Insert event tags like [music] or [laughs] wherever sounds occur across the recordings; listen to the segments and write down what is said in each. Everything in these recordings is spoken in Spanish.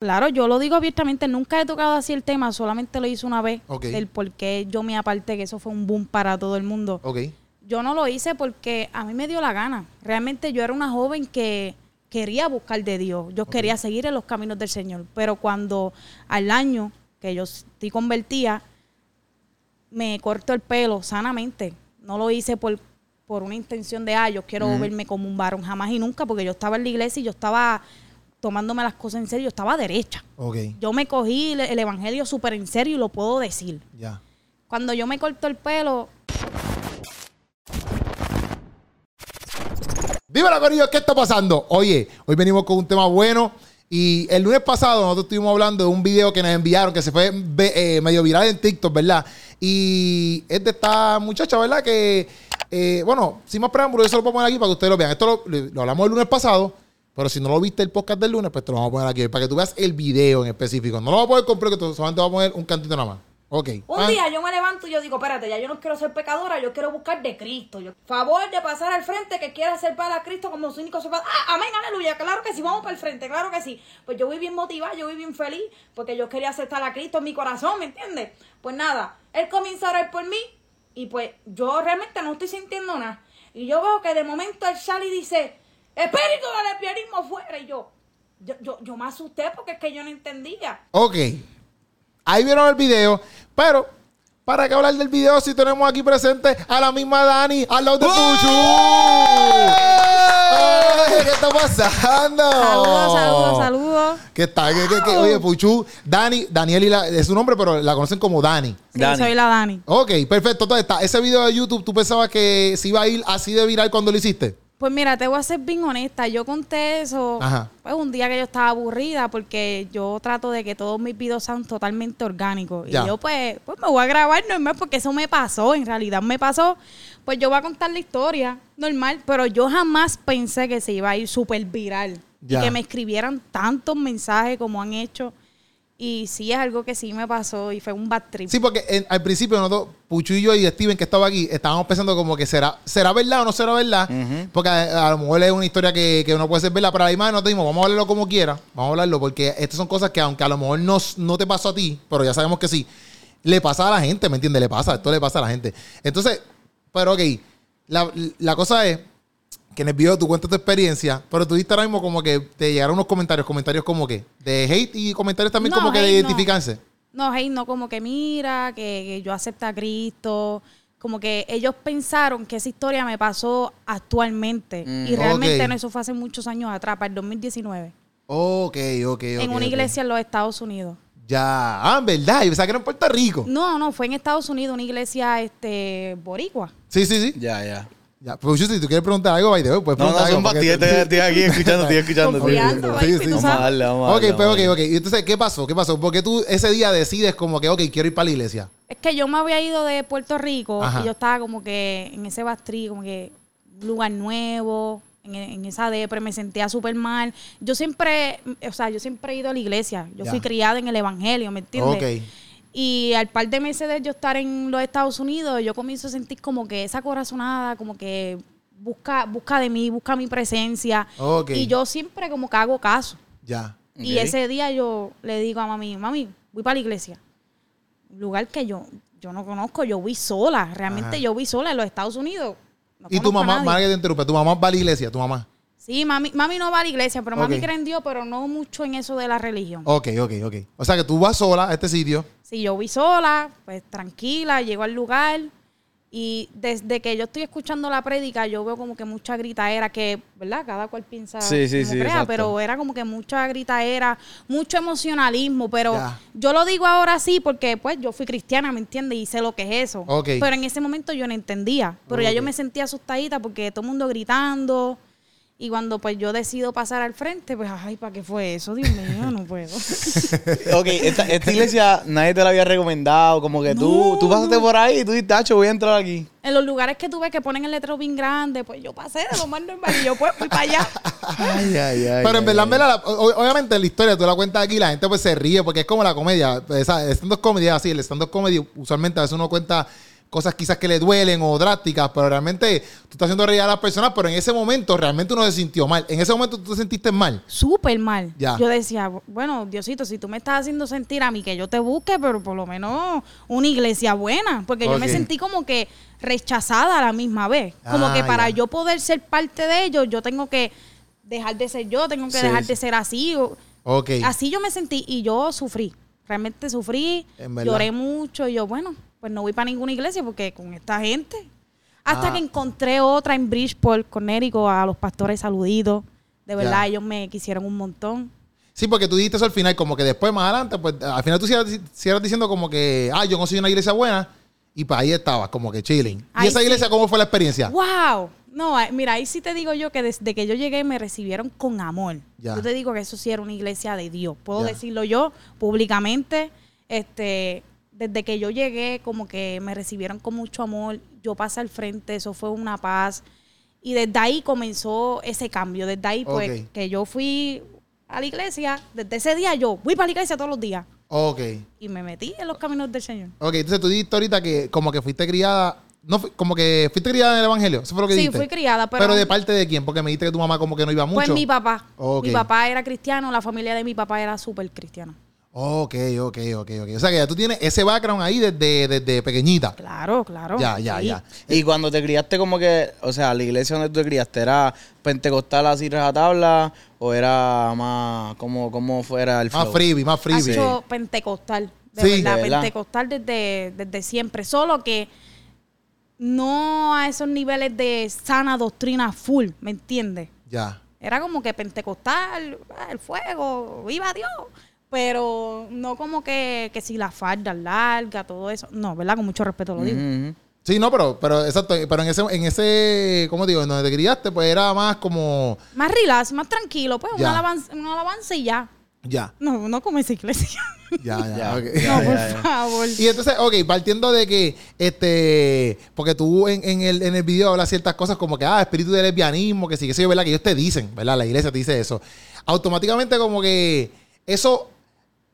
Claro, yo lo digo abiertamente, nunca he tocado así el tema, solamente lo hice una vez. Ok. El por qué yo me aparté, que eso fue un boom para todo el mundo. Ok. Yo no lo hice porque a mí me dio la gana. Realmente yo era una joven que quería buscar de Dios. Yo quería seguir en los caminos del Señor. Pero cuando al año que yo estoy convertida, me corto el pelo sanamente. No lo hice por, por una intención de, ah, yo quiero verme como un varón jamás y nunca, porque yo estaba en la iglesia y yo estaba tomándome las cosas en serio, yo estaba derecha. Yo me cogí el, el evangelio súper en serio y lo puedo decir. Ya. Cuando yo me corto el pelo, Dímelo, Corillo, ¿qué está pasando? Oye, hoy venimos con un tema bueno. Y el lunes pasado nosotros estuvimos hablando de un video que nos enviaron que se fue eh, medio viral en TikTok, ¿verdad? Y es de esta muchacha, ¿verdad? Que, eh, bueno, sin más preámbulos, yo se lo puedo poner aquí para que ustedes lo vean. Esto lo, lo hablamos el lunes pasado, pero si no lo viste el podcast del lunes, pues te lo vamos a poner aquí para que tú veas el video en específico. No lo vamos a poder comprar, que solamente vamos a poner un cantito nada más. Ok. Un Ah, día yo me levanto y yo digo, espérate, ya yo no quiero ser pecadora, yo quiero buscar de Cristo. Yo, favor de pasar al frente que quiera ser para Cristo como su único salvador. Ah, amén, aleluya, claro que sí, vamos para el frente, claro que sí. Pues yo voy bien motivada, yo voy bien feliz, porque yo quería aceptar a Cristo en mi corazón, ¿me entiendes? Pues nada, él comienza a orar por mí y pues yo realmente no estoy sintiendo nada. Y yo veo que de momento él sale y dice, espíritu del lesbianismo fuera. Y yo, yo, yo, yo me asusté porque es que yo no entendía. Ok. Ahí vieron el video, pero para que hablar del video si tenemos aquí presente a la misma Dani al lado de Puchu. Oye, ¿Qué está pasando? saludos, saludos, saludos. ¿Qué está? ¿Qué, qué, qué? Oye, Puchu, Dani, Daniel y la- es su nombre, pero la conocen como Dani. Sí, Dani. soy la Dani. Ok, perfecto. Entonces, está. ese video de YouTube, ¿tú pensabas que se iba a ir así de viral cuando lo hiciste? Pues mira, te voy a ser bien honesta. Yo conté eso Ajá. pues un día que yo estaba aburrida porque yo trato de que todos mis videos sean totalmente orgánicos. Ya. Y yo pues, pues me voy a grabar normal porque eso me pasó, en realidad me pasó. Pues yo voy a contar la historia normal, pero yo jamás pensé que se iba a ir súper viral. Ya. Y que me escribieran tantos mensajes como han hecho. Y sí es algo que sí me pasó y fue un bad trip. Sí, porque en- al principio nosotros, Puchu y yo y Steven que estaba aquí, estábamos pensando como que será, será verdad o no será verdad. Porque a, a lo mejor es una historia que, que no puede ser verdad, pero a la imagen nosotros dijimos, vamos a hablarlo como quiera, vamos a hablarlo, porque estas son cosas que aunque a lo mejor no, no te pasó a ti, pero ya sabemos que sí, le pasa a la gente, ¿me entiendes? Le pasa, esto le pasa a la gente. Entonces, pero ok, la, la cosa es que en el video tú cuentas tu experiencia, pero tú diste ahora mismo como que te llegaron unos comentarios, comentarios como que, de hate y comentarios también No, como que de hate no. identificarse. No, hey, no como que mira, que, que yo acepto a Cristo. Como que ellos pensaron que esa historia me pasó actualmente. y realmente Ok. no, eso fue hace muchos años atrás, para el 2019. Ok, ok, ok. en una iglesia en los Estados Unidos. Ya, ah, en verdad, yo pensaba que era en Puerto Rico. No, no, fue en Estados Unidos, una iglesia este boricua. Sí, sí, sí. Ya, ya. Ya, pues si tú quieres preguntar algo, by the way, puedes No, no, preguntar son estoy, aquí escuchando, estoy escuchando. Confianza, Sí, sí, sí. Vamos a sabes. darle, vamos a Ok, darle, pero ok, ok. Y entonces, ¿qué pasó? ¿Qué pasó? Porque tú ese día decides como que, ok, quiero ir para la iglesia. Es que yo me había ido de Puerto Rico Ajá. y yo estaba como que en ese bastrí, como que lugar nuevo, en, en esa depre, me sentía súper mal. Yo siempre, o sea, yo siempre he ido a la iglesia. Yo Ya. fui criada en el evangelio, ¿me entiendes? Ok. Y al par de meses de yo estar en los Estados Unidos, yo comienzo a sentir como que esa corazonada, como que busca, busca de mí, busca mi presencia. Y yo siempre como que hago caso. Ya. Y ese día yo le digo a mami, mami, voy para la iglesia. Un lugar que yo, yo no conozco, yo voy sola. Realmente Ajá. yo voy sola en los Estados Unidos. No y tu mamá, madre que te interrumpe, tu mamá va a la iglesia, tu mamá. Sí, mami, mami no va a la iglesia, pero mami Ok. cree en Dios, pero no mucho en eso de la religión. Ok, ok, ok. O sea que tú vas sola a este sitio. Si yo voy sola, pues tranquila, llego al lugar y desde que yo estoy escuchando la prédica, yo veo como que mucha gritaera, que, ¿verdad? Cada cual piensa Sí, sí, como sí, crea, exacto. pero era como que mucha gritaera, mucho emocionalismo, pero Ya. yo lo digo ahora sí porque pues yo fui cristiana, ¿me entiendes? Y sé lo que es eso. Ok. Pero en ese momento yo no entendía, pero ya Ok. yo me sentía asustadita porque todo el mundo gritando. Y cuando pues yo decido pasar al frente, pues, ay, ¿para qué fue eso? Dios mío, no puedo. [laughs] Ok, esta, esta iglesia nadie te la había recomendado. Como que tú, No, tú pasaste por ahí y tú dijiste, tacho, voy a entrar aquí. En los lugares que tuve que ponen el letrero bien grande, pues yo pasé de lo más normal y yo pues fui para allá. Ay, ay, ay. Pero en verdad, en verdad, obviamente la historia, tú la cuentas aquí, la gente pues se ríe porque es como la comedia. Esa, el stand-up comedy así, el stand-up comedy usualmente a veces uno cuenta cosas quizás que le duelen o drásticas, pero realmente tú estás haciendo reír a las personas, pero en ese momento realmente uno se sintió mal. En ese momento tú te sentiste mal. Súper mal. Ya. Yo decía, bueno, Diosito, si tú me estás haciendo sentir a mí que yo te busque, pero por lo menos una iglesia buena, porque yo me sentí como que rechazada a la misma vez. Como Ah, que para ya. yo poder ser parte de ellos, yo tengo que dejar de ser yo, tengo que Sí, dejar sí. de ser así. o- Ok. Así yo me sentí y yo sufrí. Realmente sufrí, lloré mucho y yo, bueno, pues no voy para ninguna iglesia porque con esta gente. Hasta Ah. que encontré otra en Bridgeport, Connecticut, a los pastores saluditos. De verdad, Ya. ellos me quisieron un montón. Sí, porque tú dijiste eso al final, como que después, más adelante, pues al final tú siguieras, siguieras diciendo como que, ah, yo conseguí una iglesia buena y pues ahí estabas, como que chilling. ¿Y esa sí. iglesia cómo fue la experiencia? ¡Wow! No, ay, mira, ahí sí te digo yo que desde que yo llegué me recibieron con amor. Ya. Yo te digo que eso sí era una iglesia de Dios. Puedo Ya. decirlo yo públicamente. Este, desde que yo llegué, como que me recibieron con mucho amor. Yo pasé al frente, eso fue una paz. Y desde ahí comenzó ese cambio. Desde ahí, pues, que yo fui a la iglesia, desde ese día yo fui para la iglesia todos los días. Ok. Y me metí en los caminos del Señor. Ok, entonces tú dijiste ahorita que como que fuiste criada, no, como que fuiste criada en el evangelio. Eso fue lo que Sí, dijiste. fui criada, pero- de parte de quién? Porque me dijiste que tu mamá como que no iba mucho. Pues mi papá. Ok. Mi papá era cristiano, la familia de mi papá era súper cristiana. Ok, ok, ok, ok. O sea que ya tú tienes ese background ahí desde, desde pequeñita. Claro, claro. Ya, ya, sí. ya. Y cuando te criaste como que, o sea, la iglesia donde tú te criaste, ¿era pentecostal así rajatabla o era más, como, como fuera el Más flow? freebie, más freebie. Hacho pentecostal. De Sí. verdad, De verdad. pentecostal desde, desde siempre. Solo que no a esos niveles de sana doctrina full, ¿me entiendes? Ya. Era como que pentecostal, ah, el fuego, viva Dios. Pero no como que, que si la falda larga, todo eso. No, ¿verdad? Con mucho respeto lo digo. Sí, no, pero, pero exacto, pero en ese, en ese, ¿cómo digo? En donde te criaste, pues era más como, Más relax, más tranquilo. Pues una alabanza, una alabanza y ya. ya, No, no como esa iglesia. [laughs] ya, ya. Ya, no, por ya. favor. Y entonces, ok, partiendo de que, este, porque tú en, en el, en el video hablas ciertas cosas como que, ah, espíritu de lesbianismo, que sí, que sí, ¿verdad? Que ellos te dicen, ¿verdad? La iglesia te dice eso. Automáticamente como que eso,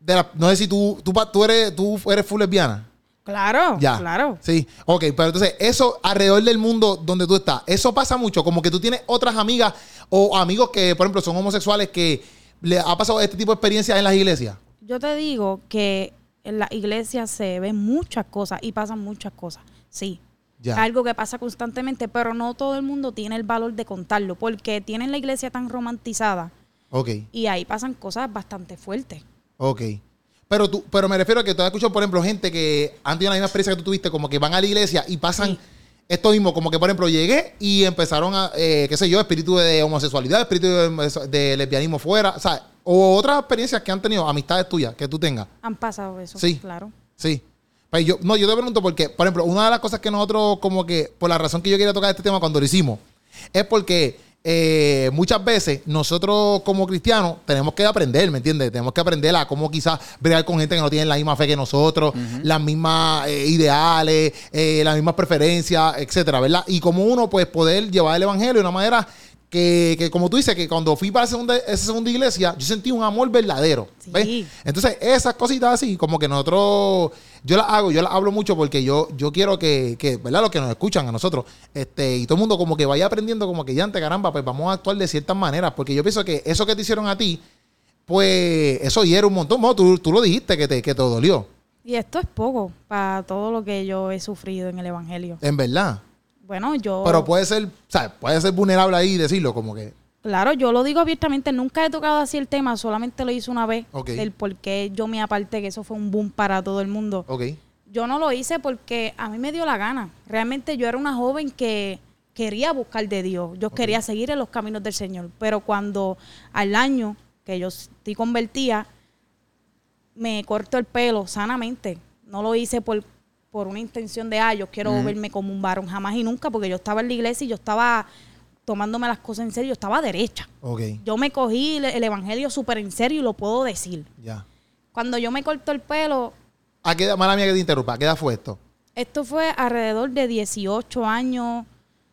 de la- no sé si tú, tú, tú, eres, tú eres full lesbiana. Claro, Ya. claro. Sí, ok, pero entonces eso alrededor del mundo donde tú estás, eso pasa mucho, como que tú tienes otras amigas o amigos que, por ejemplo, son homosexuales que le ha pasado este tipo de experiencias en las iglesias. Yo te digo que en la iglesia se ven muchas cosas y pasan muchas cosas. Sí. Ya. Algo que pasa constantemente, pero no todo el mundo tiene el valor de contarlo porque tienen la iglesia tan romantizada Ok, y ahí pasan cosas bastante fuertes. Ok. Pero tú, pero me refiero a que tú has escuchado, por ejemplo, gente que han tenido la misma experiencia que tú tuviste, como que van a la iglesia y pasan Sí. esto mismo, como que, por ejemplo, llegué y empezaron a, eh, qué sé yo, espíritu de homosexualidad, espíritu de, de lesbianismo fuera, o sea, o otras experiencias que han tenido, amistades tuyas, que tú tengas. Han pasado eso, Sí. claro. Sí. Pues yo, no, yo te pregunto porque, por ejemplo, una de las cosas que nosotros, como que, por la razón que yo quería tocar este tema cuando lo hicimos, es porque eh, muchas veces nosotros como cristianos tenemos que aprender, ¿me entiendes? Tenemos que aprender a cómo quizás bregar con gente que no tiene la misma fe que nosotros, las mismas eh, ideales, eh, las mismas preferencias, etcétera, ¿verdad? Y como uno, pues, poder llevar el evangelio de una manera que, que, como tú dices, que cuando fui para segunda, esa segunda iglesia, yo sentí un amor verdadero. Sí. ¿ves? Entonces, esas cositas así, como que nosotros, yo las hago, yo las hablo mucho porque yo, yo quiero que, que, ¿verdad? Los que nos escuchan a nosotros, este, y todo el mundo como que vaya aprendiendo como que ya ante caramba, pues vamos a actuar de ciertas maneras, porque yo pienso que eso que te hicieron a ti, pues eso hiera un montón. Bueno, tú, tú lo dijiste que te, que te dolió, Y esto es poco para todo lo que yo he sufrido en el Evangelio. en verdad. Bueno, yo... Pero puede ser, ¿sabes? Puede ser vulnerable ahí y decirlo como que, Claro, yo lo digo abiertamente, nunca he tocado así el tema, solamente lo hice una vez, Ok. del por qué yo me aparté, que eso fue un boom para todo el mundo. ok, Yo no lo hice porque a mí me dio la gana. Realmente yo era una joven que quería buscar de Dios, yo quería seguir en los caminos del Señor, pero cuando al año que yo estoy convertida, me corto el pelo sanamente. No lo hice por, por una intención de, ah, yo quiero verme como un varón, jamás y nunca, porque yo estaba en la iglesia y yo estaba tomándome las cosas en serio, yo estaba derecha. ok, Yo me cogí el, el evangelio súper en serio y lo puedo decir. ya. Cuando yo me corto el pelo, ¿A qué edad, mala mía que te interrumpa, ¿a qué edad fue esto? esto fue alrededor de 18 años,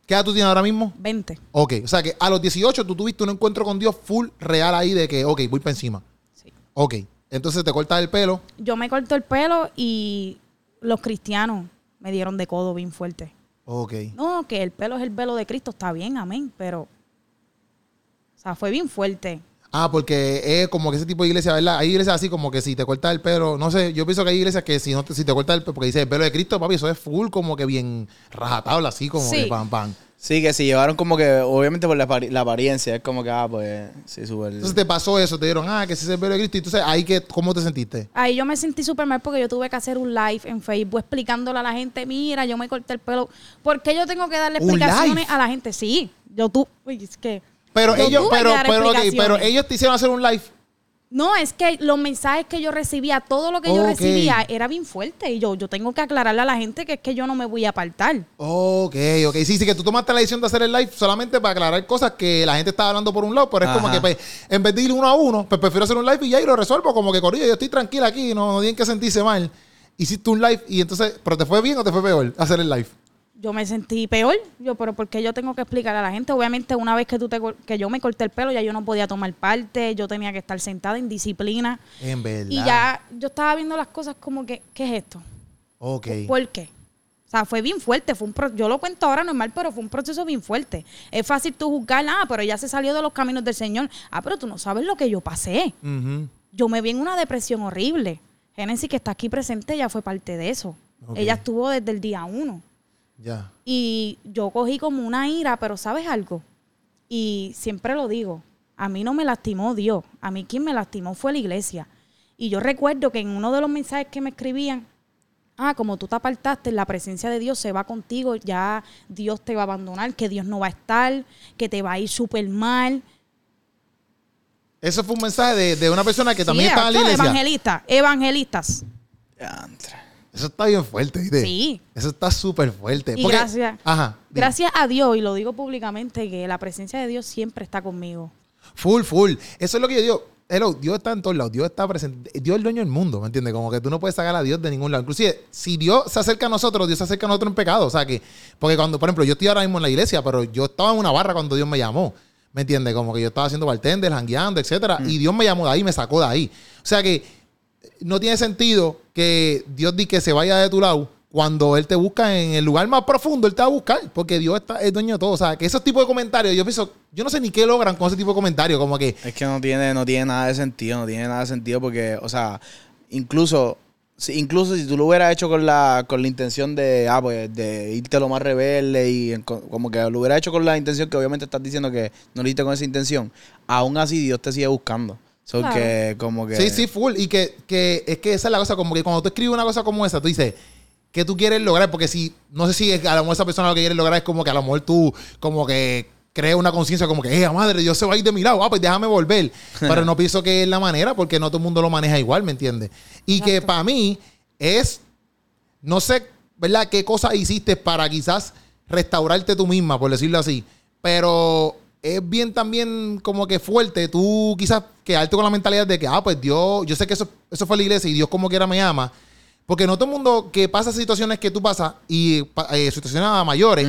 ¿Qué edad tú tienes ahora mismo? 20. Ok, o sea que a los 18 tú tuviste un encuentro con Dios full real ahí de que, ok, voy para encima. Sí. Ok, entonces te cortas el pelo. Yo me corto el pelo y los cristianos me dieron de codo bien fuerte. Ok. No, que el pelo es el velo de Cristo, está bien, amén, pero... O sea, fue bien fuerte. Ah, porque es como que ese tipo de iglesia, ¿verdad? Hay iglesias así como que si te cortas el pelo, no sé, yo pienso que hay iglesias que si no te, si te cortas el pelo, porque dice el pelo de Cristo, papi, eso es full como que bien rajatabla, así como Sí. que pam, pam. Sí, que se llevaron como que, obviamente por la, la apariencia, es como que, ah, pues, sí, súper. Entonces te pasó eso, te dieron, ah, que ese es el pelo de Cristo, y entonces ahí que, ¿cómo te sentiste? Ahí yo me sentí súper mal porque yo tuve que hacer un live en Facebook explicándole a la gente, mira, yo me corté el pelo. ¿Por qué yo tengo que darle ¿Un explicaciones live? a la gente? Sí, yo tú, uy, es que... Pero yo ellos, tuve que pero, dar pero, pero ellos te hicieron hacer un live. No, es que los mensajes que yo recibía, todo lo que yo recibía era bien fuerte y yo, yo tengo que aclararle a la gente que es que yo no me voy a apartar. Ok, ok. Sí, sí, que tú tomaste la decisión de hacer el live solamente para aclarar cosas que la gente estaba hablando por un lado, pero es como que pues, en vez de ir uno a uno, pues prefiero hacer un live y ya y lo resuelvo. Como que, Corillo, yo estoy tranquila aquí, no, no tienen que sentirse mal. Hiciste un live y entonces, ¿pero te fue bien o te fue peor hacer el live? Yo me sentí peor, yo, pero ¿por qué yo tengo que explicar a la gente? Obviamente, una vez que tú te, que yo me corté el pelo, ya yo no podía tomar parte, yo tenía que estar sentada en disciplina. En verdad. Y ya yo estaba viendo las cosas como que, ¿qué es esto? Ok. ¿Por qué? O sea, fue bien fuerte. Fue un pro- yo lo cuento ahora normal, pero fue un proceso bien fuerte. Es fácil tú juzgar, ah, pero ella se salió de los caminos del Señor. Ah, pero tú no sabes lo que yo pasé. Yo me vi en una depresión horrible. Génesis, que está aquí presente, ella fue parte de eso. Ella estuvo desde el día uno. Ya. Y yo cogí como una ira, pero ¿sabes algo? Y siempre lo digo, a mí no me lastimó Dios, a mí quien me lastimó fue la iglesia. Y yo recuerdo que en uno de los mensajes que me escribían, ah, como tú te apartaste, la presencia de Dios se va contigo, ya Dios te va a abandonar, que Dios no va a estar, que te va a ir súper mal. Eso fue un mensaje de, de una persona que también Sí, estaba en la iglesia. Evangelistas, evangelistas. Diantre. Eso está bien fuerte, ¿viste? Sí. Eso está súper fuerte. Y Porque- gracias. Ajá. dime. Gracias a Dios, y lo digo públicamente, que la presencia de Dios siempre está conmigo. Full, full. Eso es lo que yo digo. Hello, Dios está en todos lados. Dios está presente. Dios es el dueño del mundo, ¿me entiendes? Como que tú no puedes sacar a Dios de ningún lado. Inclusive, si Dios se acerca a nosotros, Dios se acerca a nosotros en pecado. O sea que, porque cuando, por ejemplo, yo estoy ahora mismo en la iglesia, pero yo estaba en una barra cuando Dios me llamó. ¿Me entiendes? Como que yo estaba haciendo bartender, jangueando, etcétera. Y Dios me llamó de ahí, me sacó de ahí. O sea que no tiene sentido que Dios diga que se vaya de tu lado cuando Él te busca en el lugar más profundo, Él te va a buscar, porque Dios está, es dueño de todo. O sea, que esos tipos de comentarios, yo pienso, yo no sé ni qué logran con ese tipo de comentarios, como que, Es que no tiene, no tiene nada de sentido, no tiene nada de sentido porque, o sea, incluso, si, incluso si tú lo hubieras hecho con la, con la intención de, ah, pues, de irte lo más rebelde y como que lo hubieras hecho con la intención que obviamente estás diciendo que no lo hiciste con esa intención, aún así Dios te sigue buscando. So Claro. que como que... sí, sí, full. Y que, que es que esa es la cosa, como que cuando tú escribes una cosa como esa, tú dices, ¿qué tú quieres lograr? Porque si, no sé si es- a lo mejor esa persona lo que quiere lograr es como que a lo mejor tú, como que crees una conciencia como que, eh, madre, Dios se va a ir de mi lado, ah, pues déjame volver. [laughs] Pero no pienso que es la manera, porque no todo el mundo lo maneja igual, ¿me entiendes? Y que para mí es, no sé, ¿verdad? ¿Qué cosas hiciste para quizás restaurarte tú misma, por decirlo así? Pero es bien también como que fuerte tú quizás quedarte con la mentalidad de que, ah, pues Dios, yo sé que eso, eso fue la iglesia y Dios como quiera me ama. Porque no todo el mundo que pasa situaciones que tú pasas y eh, situaciones a mayores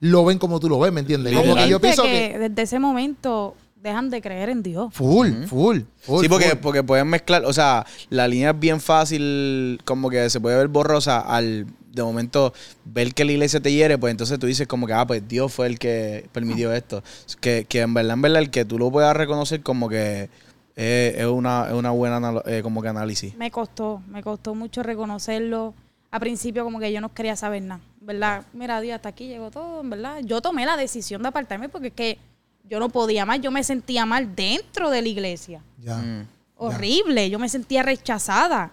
lo ven como tú lo ves, ¿me entiendes? Como que yo pienso que, que... desde ese momento dejan de creer en Dios. Full, full, full. Sí, porque, full. porque pueden mezclar, o sea, la línea es bien fácil, como que se puede ver borrosa al de momento ver que la iglesia te hiere, pues entonces tú dices como que, ah, pues Dios fue el que permitió esto. Que, que en verdad, en verdad, el que tú lo puedas reconocer como que es, es una, es una buena eh, como que análisis. Me costó, me costó mucho reconocerlo. A principio como que yo no quería saber nada, ¿verdad? Mira, Dios, hasta aquí llegó todo, ¿verdad? Yo tomé la decisión de apartarme porque es que yo no podía más, yo me sentía mal dentro de la iglesia. Ya. Mm. Horrible, yo me sentía rechazada.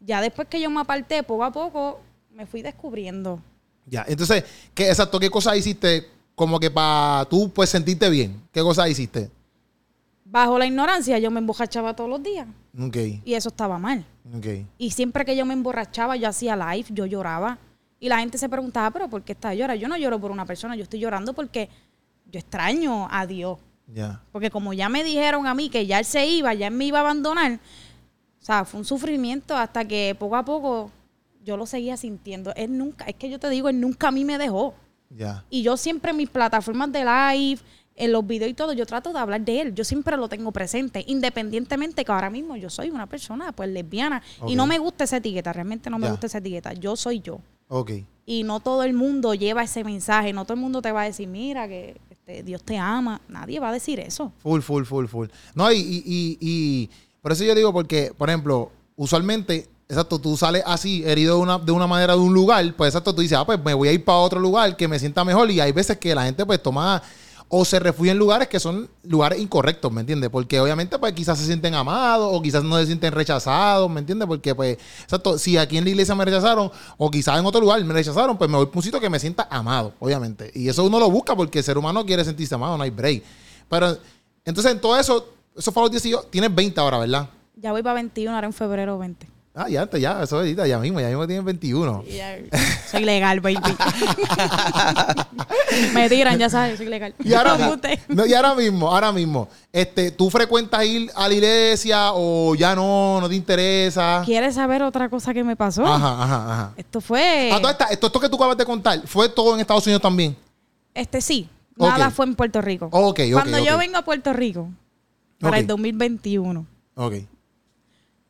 Ya después que yo me aparté, poco a poco, me fui descubriendo. Ya. Entonces, ¿qué, exacto, ¿qué cosas hiciste como que para tú pues sentirte bien? ¿Qué cosas hiciste? Bajo la ignorancia, yo me emborrachaba todos los días Ok, y eso estaba mal. ok. Y siempre que yo me emborrachaba, yo hacía live, yo lloraba. Y la gente se preguntaba, pero ¿por qué estás llorando? Yo no lloro por una persona, yo estoy llorando porque yo extraño a Dios. Ya. Porque como ya me dijeron a mí que ya él se iba, ya él me iba a abandonar, o sea, fue un sufrimiento hasta que poco a poco yo lo seguía sintiendo. Él nunca, es que yo te digo, él nunca a mí me dejó. Y yo siempre en mis plataformas de live, en los videos y todo, yo trato de hablar de él. Yo siempre lo tengo presente, independientemente que ahora mismo yo soy una persona pues lesbiana y no me gusta esa etiqueta, realmente no me gusta esa etiqueta. Yo soy yo. Ok. Y no todo el mundo lleva ese mensaje, no todo el mundo te va a decir, mira, que este, Dios te ama. Nadie va a decir eso. Full, full, full, full. No, y, y, y, y por eso yo digo, porque, por ejemplo, usualmente, exacto, tú sales así, herido de una, de una manera de un lugar, pues exacto, tú dices, ah, pues me voy a ir para otro lugar que me sienta mejor. Y hay veces que la gente pues toma o se refugia en lugares que son lugares incorrectos, ¿me entiendes? Porque obviamente pues quizás se sienten amados o quizás no se sienten rechazados, ¿me entiendes? Porque pues, exacto, si aquí en la iglesia me rechazaron o quizás en otro lugar me rechazaron, pues me voy para un sitio que me sienta amado, obviamente. Y eso uno lo busca porque el ser humano quiere sentirse amado, no hay break. Pero entonces en todo eso, eso fue a los 18, tienes 20 ahora, ¿verdad? Ya voy para 21, ahora en febrero 20. Ah, ya, antes, ya, eso ahorita, ya mismo, ya mismo tienes 21. Y ya- soy legal, baby. [laughs] Me tiran, ya sabes, soy legal. Y ahora, No, y ahora mismo, ahora mismo, este, ¿tú frecuentas ir a la iglesia o ya no, no te interesa? ¿Quieres saber otra cosa que me pasó? Ajá, ajá, ajá. Esto fue. Ah, esta- esto, esto que tú acabas de contar, ¿fue todo en Estados Unidos también? Este sí. Nada fue en Puerto Rico. Ok, ok, Cuando yo vengo a Puerto Rico, para el 2021, Ok.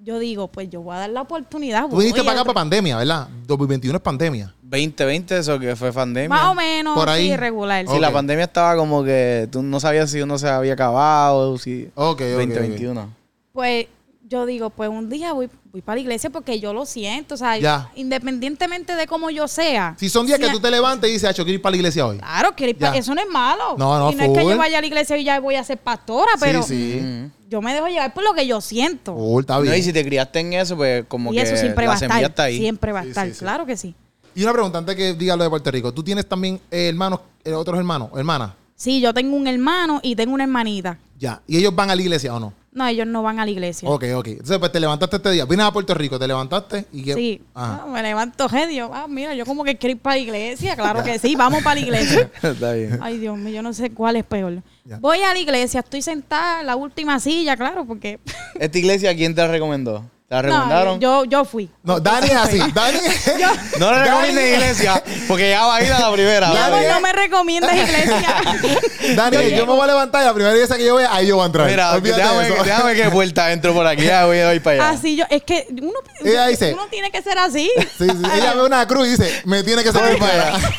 Yo digo, pues yo voy a dar la oportunidad. Tú viniste para acá para pandemia, ¿verdad? 2021 es pandemia. 2020, eso que fue pandemia. Más o menos, Por ahí. sí, regular. Sí, Ok. la pandemia estaba como que tú no sabías si uno se había acabado, si Ok, ok, 2021. Pues yo digo, pues un día voy, voy para la iglesia porque yo lo siento. O sea, Ya. independientemente de cómo yo sea. Si son días que tú te levantas y dices, ah, yo quiero ir para la iglesia hoy. Claro, quiero ir pa- Ya. eso no es malo. No, no, y no es que yo vaya a la iglesia y ya voy a ser pastora, pero sí, sí. Yo me dejo llevar por lo que yo siento. Full, está bien. No, y si te criaste en eso, pues como y que eso siempre la va estar. está ahí. Siempre va a Sí, estar, sí, sí. claro que sí. Y una pregunta antes que diga lo de Puerto Rico. ¿Tú tienes también eh, hermanos, eh, otros hermanos, hermanas? Sí, yo tengo un hermano y tengo una hermanita. Ya. ¿Y ellos van a la iglesia o no? No, ellos no van a la iglesia. Ok, ok. Entonces, pues te levantaste este día. Vienes a Puerto Rico, te levantaste y que. Sí, Ajá. Ah, me levanto genio. Ah, mira, yo como que quiero ir para la iglesia. Claro [laughs] que sí, vamos para la iglesia. [laughs] está bien. Ay, Dios mío, yo no sé cuál es peor. Ya. Voy a la iglesia, estoy sentada en la última silla, claro, porque... ¿Esta iglesia quién te la recomendó? ¿Te la recomendaron? No, yo, yo fui. No, Dani es así. Dani [laughs] No le Dani- recomiendes iglesia, porque ya va a ir a la primera. Amor, eh. no me recomiendas iglesia. [laughs] Dani, Yo me voy a levantar y la primera iglesia que yo vea, ahí yo voy a entrar. Mira, déjame, que puerta entro por aquí, ya voy a ir para allá. Así yo, es que uno, Ella dice- uno tiene que ser así. [laughs] Sí, sí. Ella ve una cruz y dice, me tiene que salir para allá.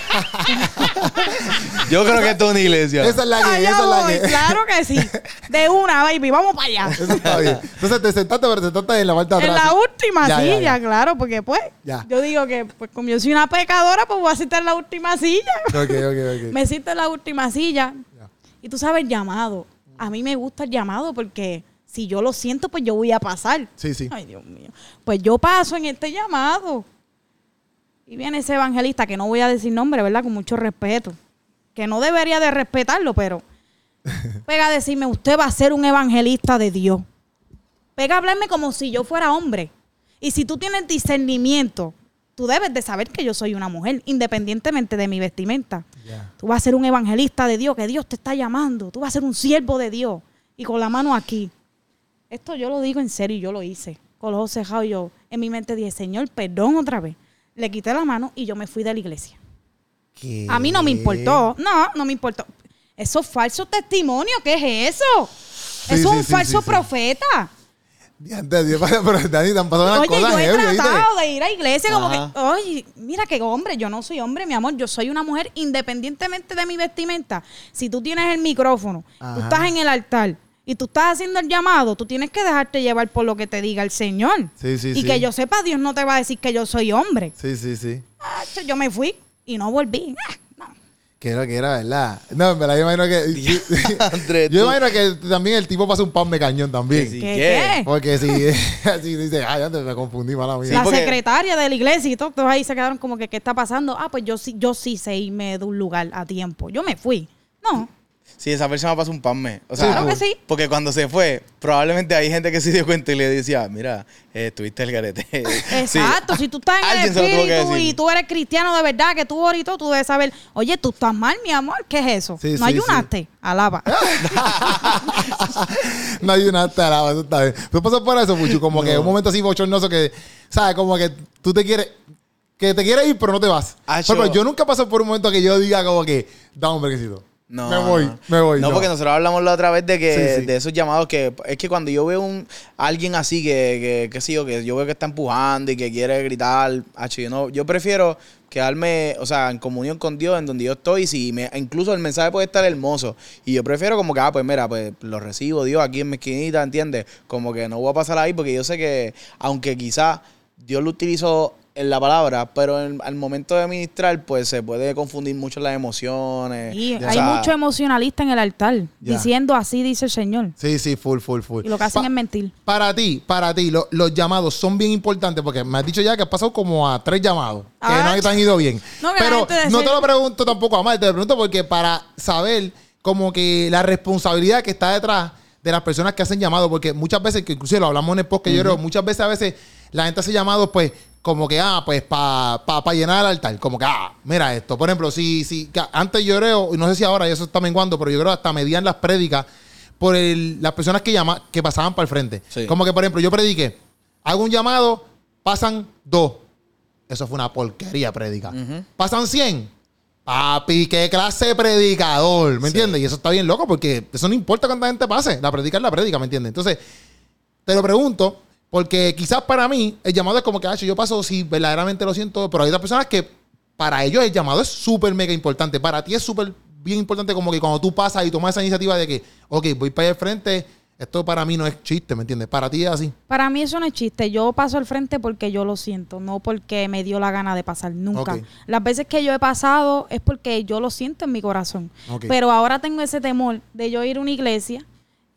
Yo creo que esto es una iglesia. Esa es la que, Allá esa es la voy, que. claro que sí. De una, baby, vamos para allá. Eso está bien. Entonces te sentaste, pero te sentaste en la parte En la última Ya, silla, ya. claro, porque pues yo digo que pues como yo soy una pecadora, pues voy a sentar en la última silla. Ok, ok, ok. [laughs] Me siento en la última silla. Y tú sabes el llamado. A mí me gusta el llamado porque si yo lo siento, pues yo voy a pasar. Sí, sí. Ay, Dios mío. Pues yo paso en este llamado. Y viene ese evangelista, que no voy a decir nombre, ¿verdad? Con mucho respeto. Que no debería de respetarlo, pero [laughs] pega a decirme, usted va a ser un evangelista de Dios. Pega a hablarme como si yo fuera hombre. Y si tú tienes discernimiento, tú debes de saber que yo soy una mujer, independientemente de mi vestimenta. Tú vas a ser un evangelista de Dios, que Dios te está llamando. Tú vas a ser un siervo de Dios. Y con la mano aquí. Esto yo lo digo en serio y yo lo hice. Con los ojos cerrados yo en mi mente dije, Señor, perdón otra vez. Le quité la mano y yo me fui de la iglesia. ¿Qué? A mí no me importó. No, no me importó. Eso es falso testimonio. ¿Qué es eso? Sí, eso es sí, un sí, falso profeta. [laughs] Pero Dani, te han pasado unas Oye, cosas yo he heavy, ¿oíste? tratado de ir a iglesia como Ajá. que, oye, mira qué hombre, yo no soy hombre, mi amor, yo soy una mujer independientemente de mi vestimenta. Si tú tienes el micrófono, Ajá. tú estás en el altar y tú estás haciendo el llamado, tú tienes que dejarte llevar por lo que te diga el Señor. Sí, sí, y sí. que yo sepa, Dios no te va a decir que yo soy hombre. Sí, sí, sí. Ah, yo me fui y no volví. Ah, no. Que era, que era, ¿verdad? No, me la yo imagino que. [laughs] [laughs] Yo tú- imagino que también el tipo pasa un pan de cañón también. ¿Qué? Porque si [laughs] así dice, ay, antes me confundí, mala mía. la porque- secretaria de la iglesia y todo, todos ahí se quedaron como que, ¿qué está pasando? Ah, pues yo sí, yo sí sé irme de un lugar a tiempo. Yo me fui. No, Sí, esa persona pasó un panme. O sea, Claro que sí. Porque cuando se fue, probablemente hay gente que se dio cuenta y le decía, mira, eh, tuviste el garete. [laughs] Sí. Exacto, si tú estás en el espíritu y tú eres cristiano de verdad, que tú ahorita tú debes saber, oye, tú estás mal, mi amor, ¿qué es eso? Sí, no sí, ayunaste, alaba. [laughs] no hay una taraba, eso está bien. ¿Tú pasas por eso, Puchu? Como que un momento así bochornoso que, ¿sabes? Como que tú te quieres, que te quieres ir, pero no te vas. Yo nunca paso por un momento que yo diga como que, da un brequecito. No, Me voy, me voy, No, no. porque nosotros hablamos la otra vez de que Sí, sí. de esos llamados que es que cuando yo veo un alguien así que que, que sí, o que yo veo que está empujando y que quiere gritar, acho, yo no, yo prefiero quedarme, o sea, en comunión con Dios en donde yo estoy, si me incluso el mensaje puede estar hermoso y yo prefiero como que ah, pues mira, pues lo recibo Dios aquí en mi esquinita, ¿entiendes? Como que no voy a pasar ahí porque yo sé que aunque quizás Dios lo utilizó en la palabra, pero en- al momento de ministrar, pues se puede confundir mucho las emociones. Y hay sea, mucho emocionalista en el altar Ya. diciendo así dice el Señor. Sí, sí, full, full, full. Y lo que hacen Pa- es mentir. Para ti, para ti, lo- los llamados son bien importantes porque me has dicho ya que has pasado como a tres llamados que Ah. no te han ido bien. No, que Pero no te lo pregunto tampoco a Mar, te lo pregunto porque para saber como que la responsabilidad que está detrás de las personas que hacen llamados, porque muchas veces, que inclusive lo hablamos en el podcast, yo creo, muchas veces a veces la gente hace llamados pues como que, ah, pues para pa, pa llenar el altar, como que, ah, mira esto. Por ejemplo, si, si antes yo creo, y no sé si ahora, y eso está menguando, pero yo creo hasta medían las prédicas por el- las personas que llama, que pasaban para el frente. Sí. Como que, por ejemplo, yo prediqué, hago un llamado, pasan dos. Eso fue una porquería prédica. Pasan 100. Papi, qué clase de predicador, ¿me entiendes? Y eso está bien loco porque eso no importa cuánta gente pase. La predica es la predica, ¿me entiendes? Entonces, te lo pregunto porque quizás para mí el llamado es como que, "Ah, yo paso si verdaderamente lo siento, pero hay otras personas que para ellos el llamado es súper mega importante. Para ti es súper bien importante como que cuando tú pasas y tomas esa iniciativa de que, ok, voy para allá al frente, esto para mí no es chiste, ¿me entiendes? Para ti es así. Para mí eso no es chiste. Yo paso al frente porque yo lo siento, no porque me dio la gana de pasar. Nunca. Las veces que yo he pasado es porque yo lo siento en mi corazón. Pero ahora tengo ese temor de yo ir a una iglesia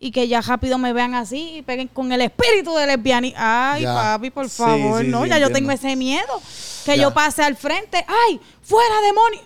y que ya rápido me vean así y peguen con el espíritu de lesbianismo. Ay, Ya. papi, por favor, sí, no, sí, ya yo tengo ese miedo. Que Ya. yo pase al frente. ¡Ay! ¡Fuera demonio!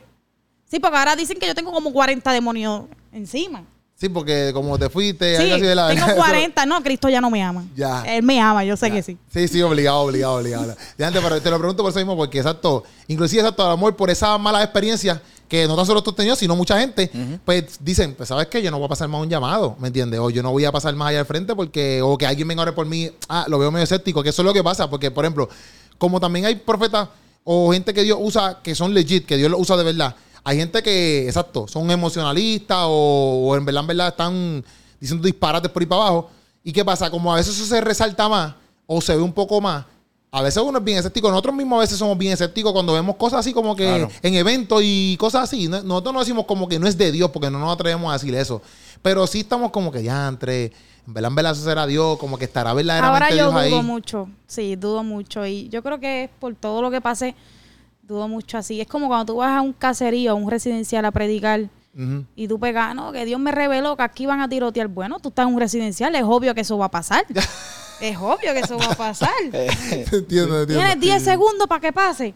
Sí, porque ahora dicen que yo tengo como 40 demonios encima. Sí, porque como te fuiste, Sí, así de la tengo 40. [laughs] No, Cristo ya no me ama. Ya. Él me ama, yo sé que sí. Sí, sí, obligado, obligado, obligado. Ya antes, pero te lo pregunto por eso mismo, porque exacto, inclusive exacto, a lo mejor por esas malas experiencias que no tan solo tú has tenido, sino mucha gente, pues dicen, pues sabes qué, yo no voy a pasar más un llamado, ¿me entiendes? O yo no voy a pasar más allá al frente porque, o que alguien venga a por mí, ah, lo veo medio escéptico, que eso es lo que pasa, porque por ejemplo, como también hay profetas o gente que Dios usa, que son legit, que Dios los usa de verdad, hay gente que, exacto, son emocionalistas o, o en verdad, en verdad están diciendo disparates por ahí para abajo. ¿Y qué pasa? Como a veces eso se resalta más o se ve un poco más, a veces uno es bien escéptico. Nosotros mismos a veces somos bien escépticos cuando vemos cosas así como que Claro. en eventos y cosas así. No- Nosotros no decimos como que no es de Dios porque no nos atrevemos a decir eso. Pero sí estamos como que ya entre, en verdad, en verdad, eso será Dios, como que estará verdaderamente Ahora yo Dios ahí. dudo mucho, sí, dudo mucho. Y yo creo que es por todo lo que pase, dudo mucho así. Es como cuando tú vas a un caserío, a un residencial a predicar y tú pegas, no, que Dios me reveló que aquí van a tirotear. Bueno, tú estás en un residencial, es obvio que eso va a pasar. [laughs] es obvio que eso va a pasar. [laughs] entiendo, entiendo. Tienes 10 segundos para que pase.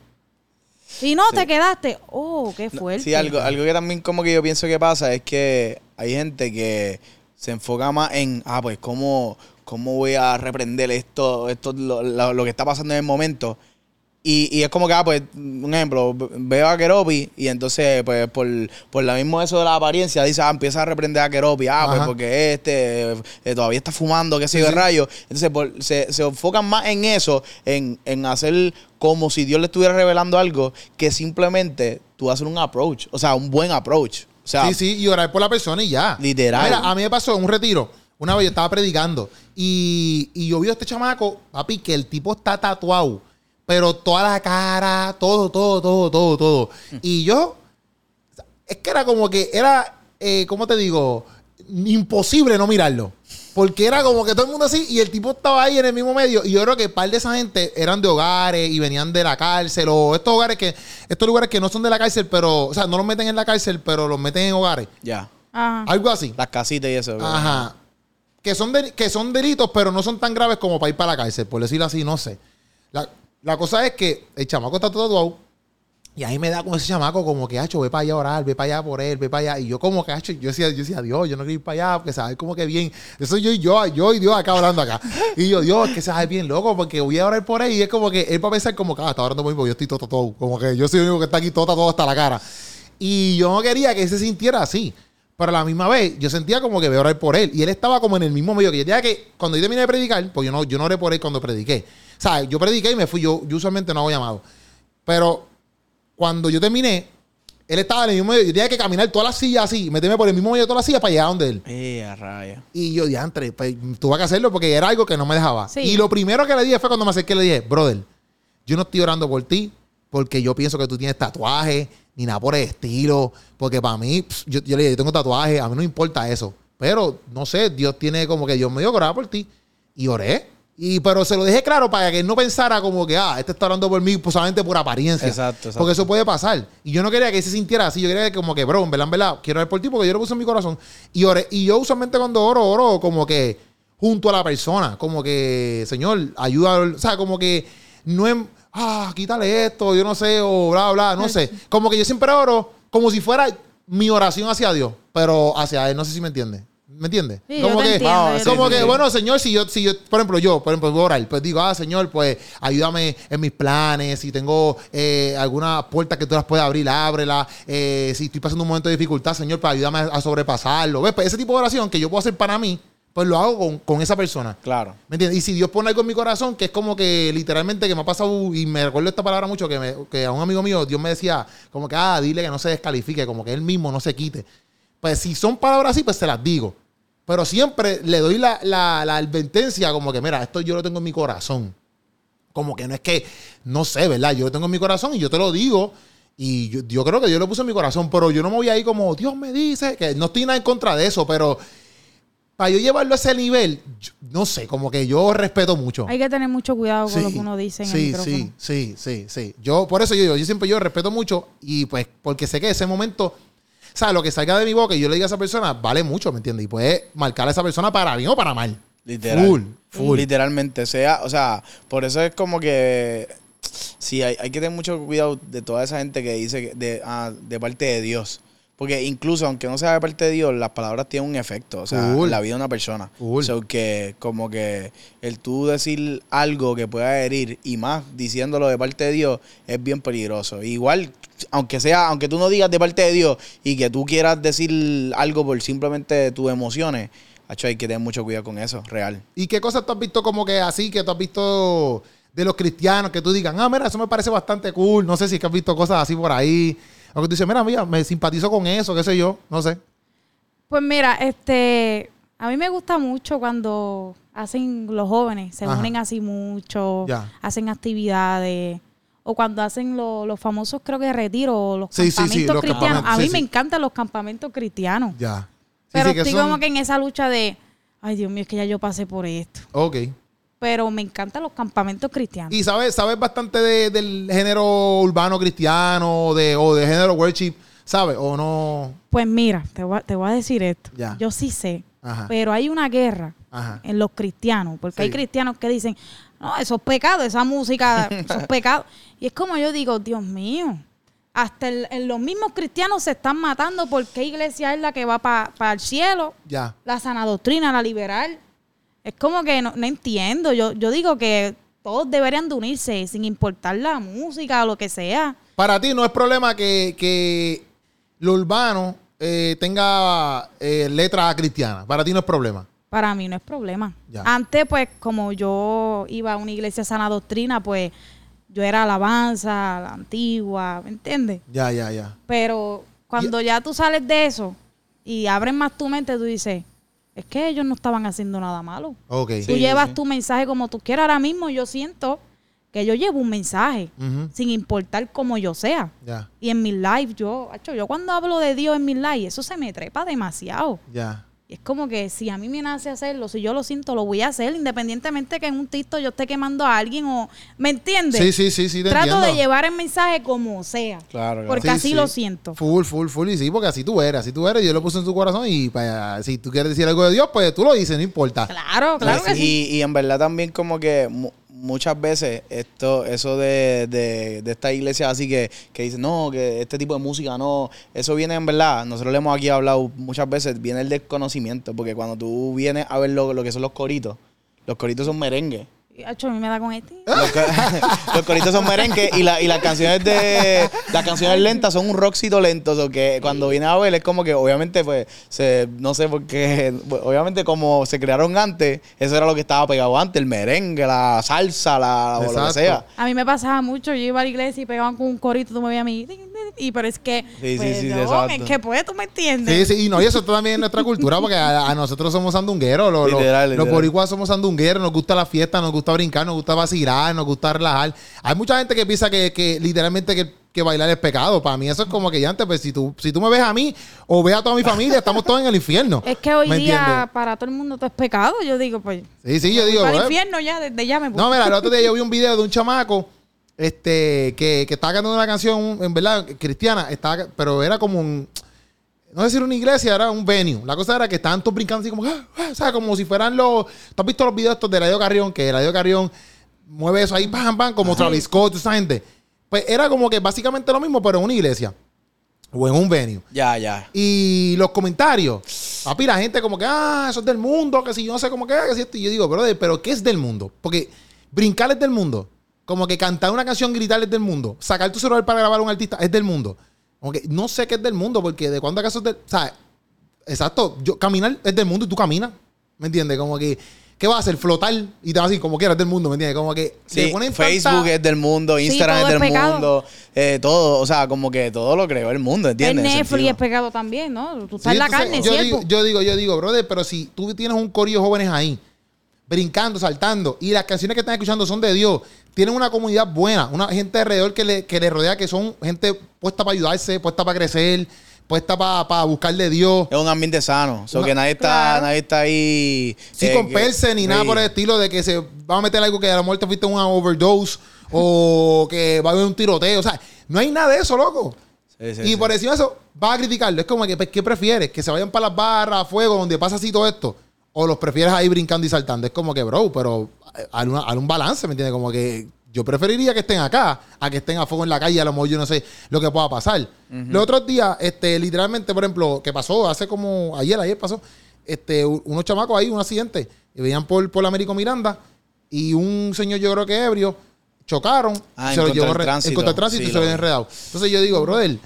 Si no, te quedaste. Oh, qué fuerte. Sí, algo, algo que también como que yo pienso que pasa es que hay gente que se enfoca más en, ah, pues cómo, cómo voy a reprender esto, esto lo, lo- lo que está pasando en el momento. Y, y es como que, ah, pues, un ejemplo, veo a Keropi y entonces, pues, por, por lo mismo eso de la apariencia, dice, ah, empieza a reprender a Keropi, ah, pues, porque este eh, todavía está fumando, qué sé yo, de rayo. Entonces, por- se, se enfocan más en eso, en, en hacer como si Dios le estuviera revelando algo, que simplemente tú hacer un approach, o sea, un buen approach. O sea, Sí, sí, y orar por la persona y ya. Literal. Mira, a mí me pasó en un retiro. Una vez yo estaba predicando y, y yo vi a este chamaco, papi, que el tipo está tatuado. Pero toda la cara, todo, todo, todo, todo, todo. Y yo, es que era como que, era, eh, ¿cómo te digo? Imposible no mirarlo. Porque era como que todo el mundo así y el tipo estaba ahí en el mismo medio. Y yo creo que par de esa gente eran de hogares y venían de la cárcel o estos hogares que, estos lugares que no son de la cárcel, pero, o sea, no los meten en la cárcel, pero los meten en hogares. ya. Ajá. Algo así. Las casitas y eso. ¿verdad? Ajá. Que son, del- que son delitos, pero no son tan graves como para ir para la cárcel, por decirlo así, no sé. La, la cosa es que el chamaco está todo tatuado y ahí me da con ese chamaco como que, hacho, ve para allá a orar, ve para allá por él, ve para allá. Y yo como que, hacho, yo decía, yo decía, Dios, yo no quiero ir para allá porque sabes como que bien. Eso yo y yo, yo y Dios acá hablando acá. Y yo, Dios, que se sabe bien loco porque voy a orar por él y es como que él va a pensar como que, ah, está orando por mí porque yo estoy todo, todo. Como que yo soy el único que está aquí todo, todo hasta la cara. Y yo no quería que él se sintiera así. Pero a la misma vez, yo sentía como que voy a orar por él. Y él estaba como en el mismo medio que yo. Ya que cuando yo terminé de predicar, pues yo no, yo no oré por él cuando prediqué. O sea, yo prediqué y me fui. Yo, yo usualmente no hago llamado. Pero cuando yo terminé, Él estaba en el mismo medio. Yo tenía que caminar todas las sillas así, meterme por el mismo medio de todas las sillas para llegar a donde él. Eh, a raya. Y yo, diantre, pues tuve que hacerlo porque era algo que no me dejaba. Sí. Y lo primero que le dije fue cuando me acerqué, le dije, brother, yo no estoy orando por ti porque yo pienso que tú tienes tatuajes ni nada por el estilo. Porque para mí, pss, yo, yo le dije, yo tengo tatuajes, a mí no me importa eso. Pero, no sé, Dios tiene como que Dios me dio que orar por ti. Y oré. Y, pero se lo dejé claro para que él no pensara como que, ah, este está orando por mí pues, solamente por apariencia. Exacto, exacto. Porque eso puede pasar. Y yo no quería que él se sintiera así. Yo quería que como que, bro, en verdad, en verdad, quiero orar por ti porque yo lo puse en mi corazón. Y oré. Y yo usualmente cuando oro, oro como que junto a la persona. Como que, Señor, ayuda. O sea, como que no es, ah, quítale esto, yo no sé, o bla, bla, no sé. [laughs] Como que yo siempre oro como si fuera mi oración hacia Dios, pero hacia Él. No sé si me entiende. ¿Me entiende? Sí, yo como que, entiendo, como que bueno, Señor, si yo, si yo, por ejemplo, yo, por ejemplo, voy a orar, pues digo, ah, Señor, pues ayúdame en mis planes, si tengo eh, alguna puerta que tú las puedas abrir, ábrela, eh, si estoy pasando un momento de dificultad, Señor, pues ayúdame a, a sobrepasarlo. ¿Ves? Pues ese tipo de oración que yo puedo hacer para mí, pues lo hago con, con esa persona. Claro. ¿Me entiendes? Y si Dios pone algo en mi corazón, que es como que literalmente que me ha pasado, y me recuerdo esta palabra mucho, que, me- que a un amigo mío Dios me decía, como que, ah, dile que no se descalifique, como que él mismo no se quite. Pues si son palabras así, pues se las digo. Pero siempre le doy la, la, la advertencia, como que, mira, esto yo lo tengo en mi corazón. Como que no es que, no sé, ¿verdad? Yo lo tengo en mi corazón y yo te lo digo. Y yo, yo creo que Dios lo puso en mi corazón, pero yo no me voy ahí como, Dios me dice, que no estoy nada en contra de eso, pero para yo llevarlo a ese nivel, yo- no sé, como que yo respeto mucho. Hay que tener mucho cuidado con Sí, lo que uno dice en el sí, micrófono. sí, sí, sí, sí. Yo, por eso yo digo, yo siempre yo respeto mucho y pues porque sé que ese momento, o sea, lo que salga de mi boca y yo le diga a esa persona, vale mucho, ¿me entiendes? Y puede marcar a esa persona para bien o para mal. Literal. Full, full. Literalmente. Sea, o sea, por eso es como que. Sí, hay, hay que tener mucho cuidado de toda esa gente que dice que de, ah, de parte de Dios. Porque incluso aunque no sea de parte de Dios, las palabras tienen un efecto. O sea, en la vida de una persona. Full. So que como que el tú decir algo que pueda herir y más diciéndolo de parte de Dios es bien peligroso. Igual, aunque sea, aunque tú no digas de parte de Dios y que tú quieras decir algo por simplemente tus emociones, hacho, hay que tener mucho cuidado con eso, real. ¿Y qué cosas tú has visto como que así, que tú has visto de los cristianos, que tú digan, ah, mira, eso me parece bastante cool, no sé si es que has visto cosas así por ahí, o que tú dices, mira, mira, me simpatizo con eso, qué sé yo, no sé. Pues mira, este, a mí me gusta mucho cuando hacen los jóvenes, se Ajá. unen así mucho, Ya. hacen actividades, o cuando hacen lo- los famosos, creo que retiro, los Sí, sí, sí, campamentos los cristianos. campamentos, a sí, mí sí. me encantan los campamentos cristianos, Ya. Sí, pero sí, estoy son- como que en esa lucha de, ay Dios mío, es que ya yo pasé por esto. Ok. Pero me encantan los campamentos cristianos. Y sabes, sabes bastante de- del género urbano cristiano de, o de género worship, ¿sabes? O no. Pues mira, te voy a, te voy a decir esto. Ya. Yo sí sé, Ajá. pero hay una guerra Ajá. en los cristianos, porque Sí. hay cristianos que dicen, no, eso es pecado, esa música, [laughs] eso es pecado. Y es como yo digo, Dios mío, hasta el- en los mismos cristianos se están matando porque iglesia es la que va para el cielo, Ya. la sana doctrina, la liberal. Es como que no, no entiendo, yo, yo digo que todos deberían de unirse sin importar la música o lo que sea. Para ti no es problema que, que lo urbano eh, tenga eh, letra cristiana. Para ti no es problema. Para mí no es problema. Ya. Antes, pues, como yo iba a una iglesia sana doctrina, pues yo era alabanza, la antigua, ¿me entiendes? Ya, ya, ya. Pero cuando ya tú sales de eso y abres más tu mente, tú dices, es que ellos no estaban haciendo nada malo. Ok. tú Sí, llevas sí. tu mensaje como tú quieras. Ahora mismo yo siento que yo llevo un mensaje, sin importar cómo yo sea. Ya, Y en mi live, yo, yo cuando hablo de Dios en mi live, eso se me trepa demasiado. ya. Y es como que si a mí me nace hacerlo, si yo lo siento, lo voy a hacer, independientemente que en un TikTok yo esté quemando a alguien o... ¿Me entiendes? Sí, sí, sí, sí, te Trato entiendo. de llevar el mensaje como sea. Claro, claro. Porque Sí, así sí. lo siento. Full, full, full. Y sí, porque así tú eres, así tú eres. Yo lo puse en tu corazón y pues, si tú quieres decir algo de Dios, pues tú lo dices, no importa. Claro, claro que y, sí. y en verdad también como que mu- muchas veces esto eso de, de, de esta iglesia así que, que dicen, no, que este tipo de música no, eso viene en verdad, nosotros le hemos aquí hablado muchas veces, viene el desconocimiento, porque cuando tú vienes a ver lo, lo que son los coritos, los coritos son merengue. Acho, a mí me da con este. Los, [laughs] los coritos son merengue y, la, y las canciones de las canciones lentas son un rockcito lento. o que cuando viene a ver es como que obviamente pues se, no sé por qué, pues, [laughs] obviamente como se crearon antes, eso era lo que estaba pegado antes, el merengue, la salsa, la, o lo que Exacto. sea. A mí me pasaba mucho, yo iba a la iglesia y pegaban con un corito, tú me veías a mí. y pero es que, Sí, sí, pues, sí, no, exacto. es que pues tú me entiendes. Sí, sí, y no, y eso también es nuestra cultura, porque a, a nosotros somos sandungueros, los, los- Literal, los literal. boricuas somos sandungueros, nos gusta la fiesta, nos gusta brincar, nos gusta vacilar, nos gusta relajar. Hay mucha gente que piensa que, que literalmente que, que bailar es pecado. Para mí eso es como que ya antes, pues si tú, si tú me ves a mí o ves a toda mi familia, estamos todos en el infierno. [laughs] Es que hoy ¿Me día entiendes? para todo el mundo todo es pecado. Yo digo, pues, Sí, sí, yo digo, para el "Bueno, infierno ya, desde ya me voy. No, mira, el otro día yo vi un video de un chamaco este, que, que estaba cantando una canción, en verdad, cristiana, estaba, pero era como un. No sé si era una iglesia, era un venue. La cosa era que estaban todos brincando así como, ah, ah, o sea, como si fueran los. ¿Tú has visto los videos estos de Radio Carrión? Que Radio Carrión mueve eso ahí, pam, pam, como Travis Scott, esa gente. Pues era como que básicamente lo mismo, pero en una iglesia. O en un venue. Ya, ya. Y los comentarios, papi, la gente como que, ah, eso es del mundo, que si yo no sé cómo que que si esto. Y yo digo, brother, pero ¿qué es del mundo? Porque brincar es del mundo. Como que cantar una canción, gritar es del mundo. Sacar tu celular para grabar a un artista es del mundo. Como que no sé qué es del mundo, porque de cuándo acaso es del. O sea, exacto, yo, caminar es del mundo y tú caminas. ¿Me entiendes? Como que, ¿qué vas a hacer? Flotar y te vas a decir como quieras del mundo, ¿me entiendes? Como que Sí, ponen Facebook tanta- es del mundo, Instagram es del pecado. mundo, eh, todo, o sea, como que todo lo creó el mundo, el ¿entiendes? En Netflix es pecado también, ¿no? Tú Sí, estás en la entonces, carne, yo siervo. digo, yo digo, yo digo, brother, pero si tú tienes un corillo de jóvenes ahí, brincando, saltando, y las canciones que están escuchando son de Dios, tienen una comunidad buena, una gente alrededor que le, que le rodea, que son gente puesta para ayudarse, puesta para crecer, puesta para buscar de Dios. Es un ambiente sano, o sea, que nadie está, Claro. nadie está ahí. Sin eh, comperse que- ni nada sí. por el estilo de que se va a meter algo que a lo mejor te fuiste una overdose [laughs] o que va a haber un tiroteo. O sea, no hay nada de eso, loco. Sí, sí, y sí. por encima de eso, vas a criticarlo. Es como que, pues, ¿qué prefieres? ¿Que se vayan para las barras, a fuego, donde pasa así todo esto? ¿O los prefieres ahí brincando y saltando? Es como que, bro, pero haz un balance, ¿me entiendes? Como que yo preferiría que estén acá a que estén a fuego en la calle. A lo mejor yo no sé lo que pueda pasar. Los otros días, este, literalmente, por ejemplo, que pasó hace como ayer, ayer pasó, este, unos chamacos ahí, un accidente, y venían por, por Américo Miranda y un señor, yo creo que ebrio, chocaron, Ah, se lo llevó re- tránsito. en contra del tránsito Sí, y se lo habían enredado. Entonces yo digo, brother,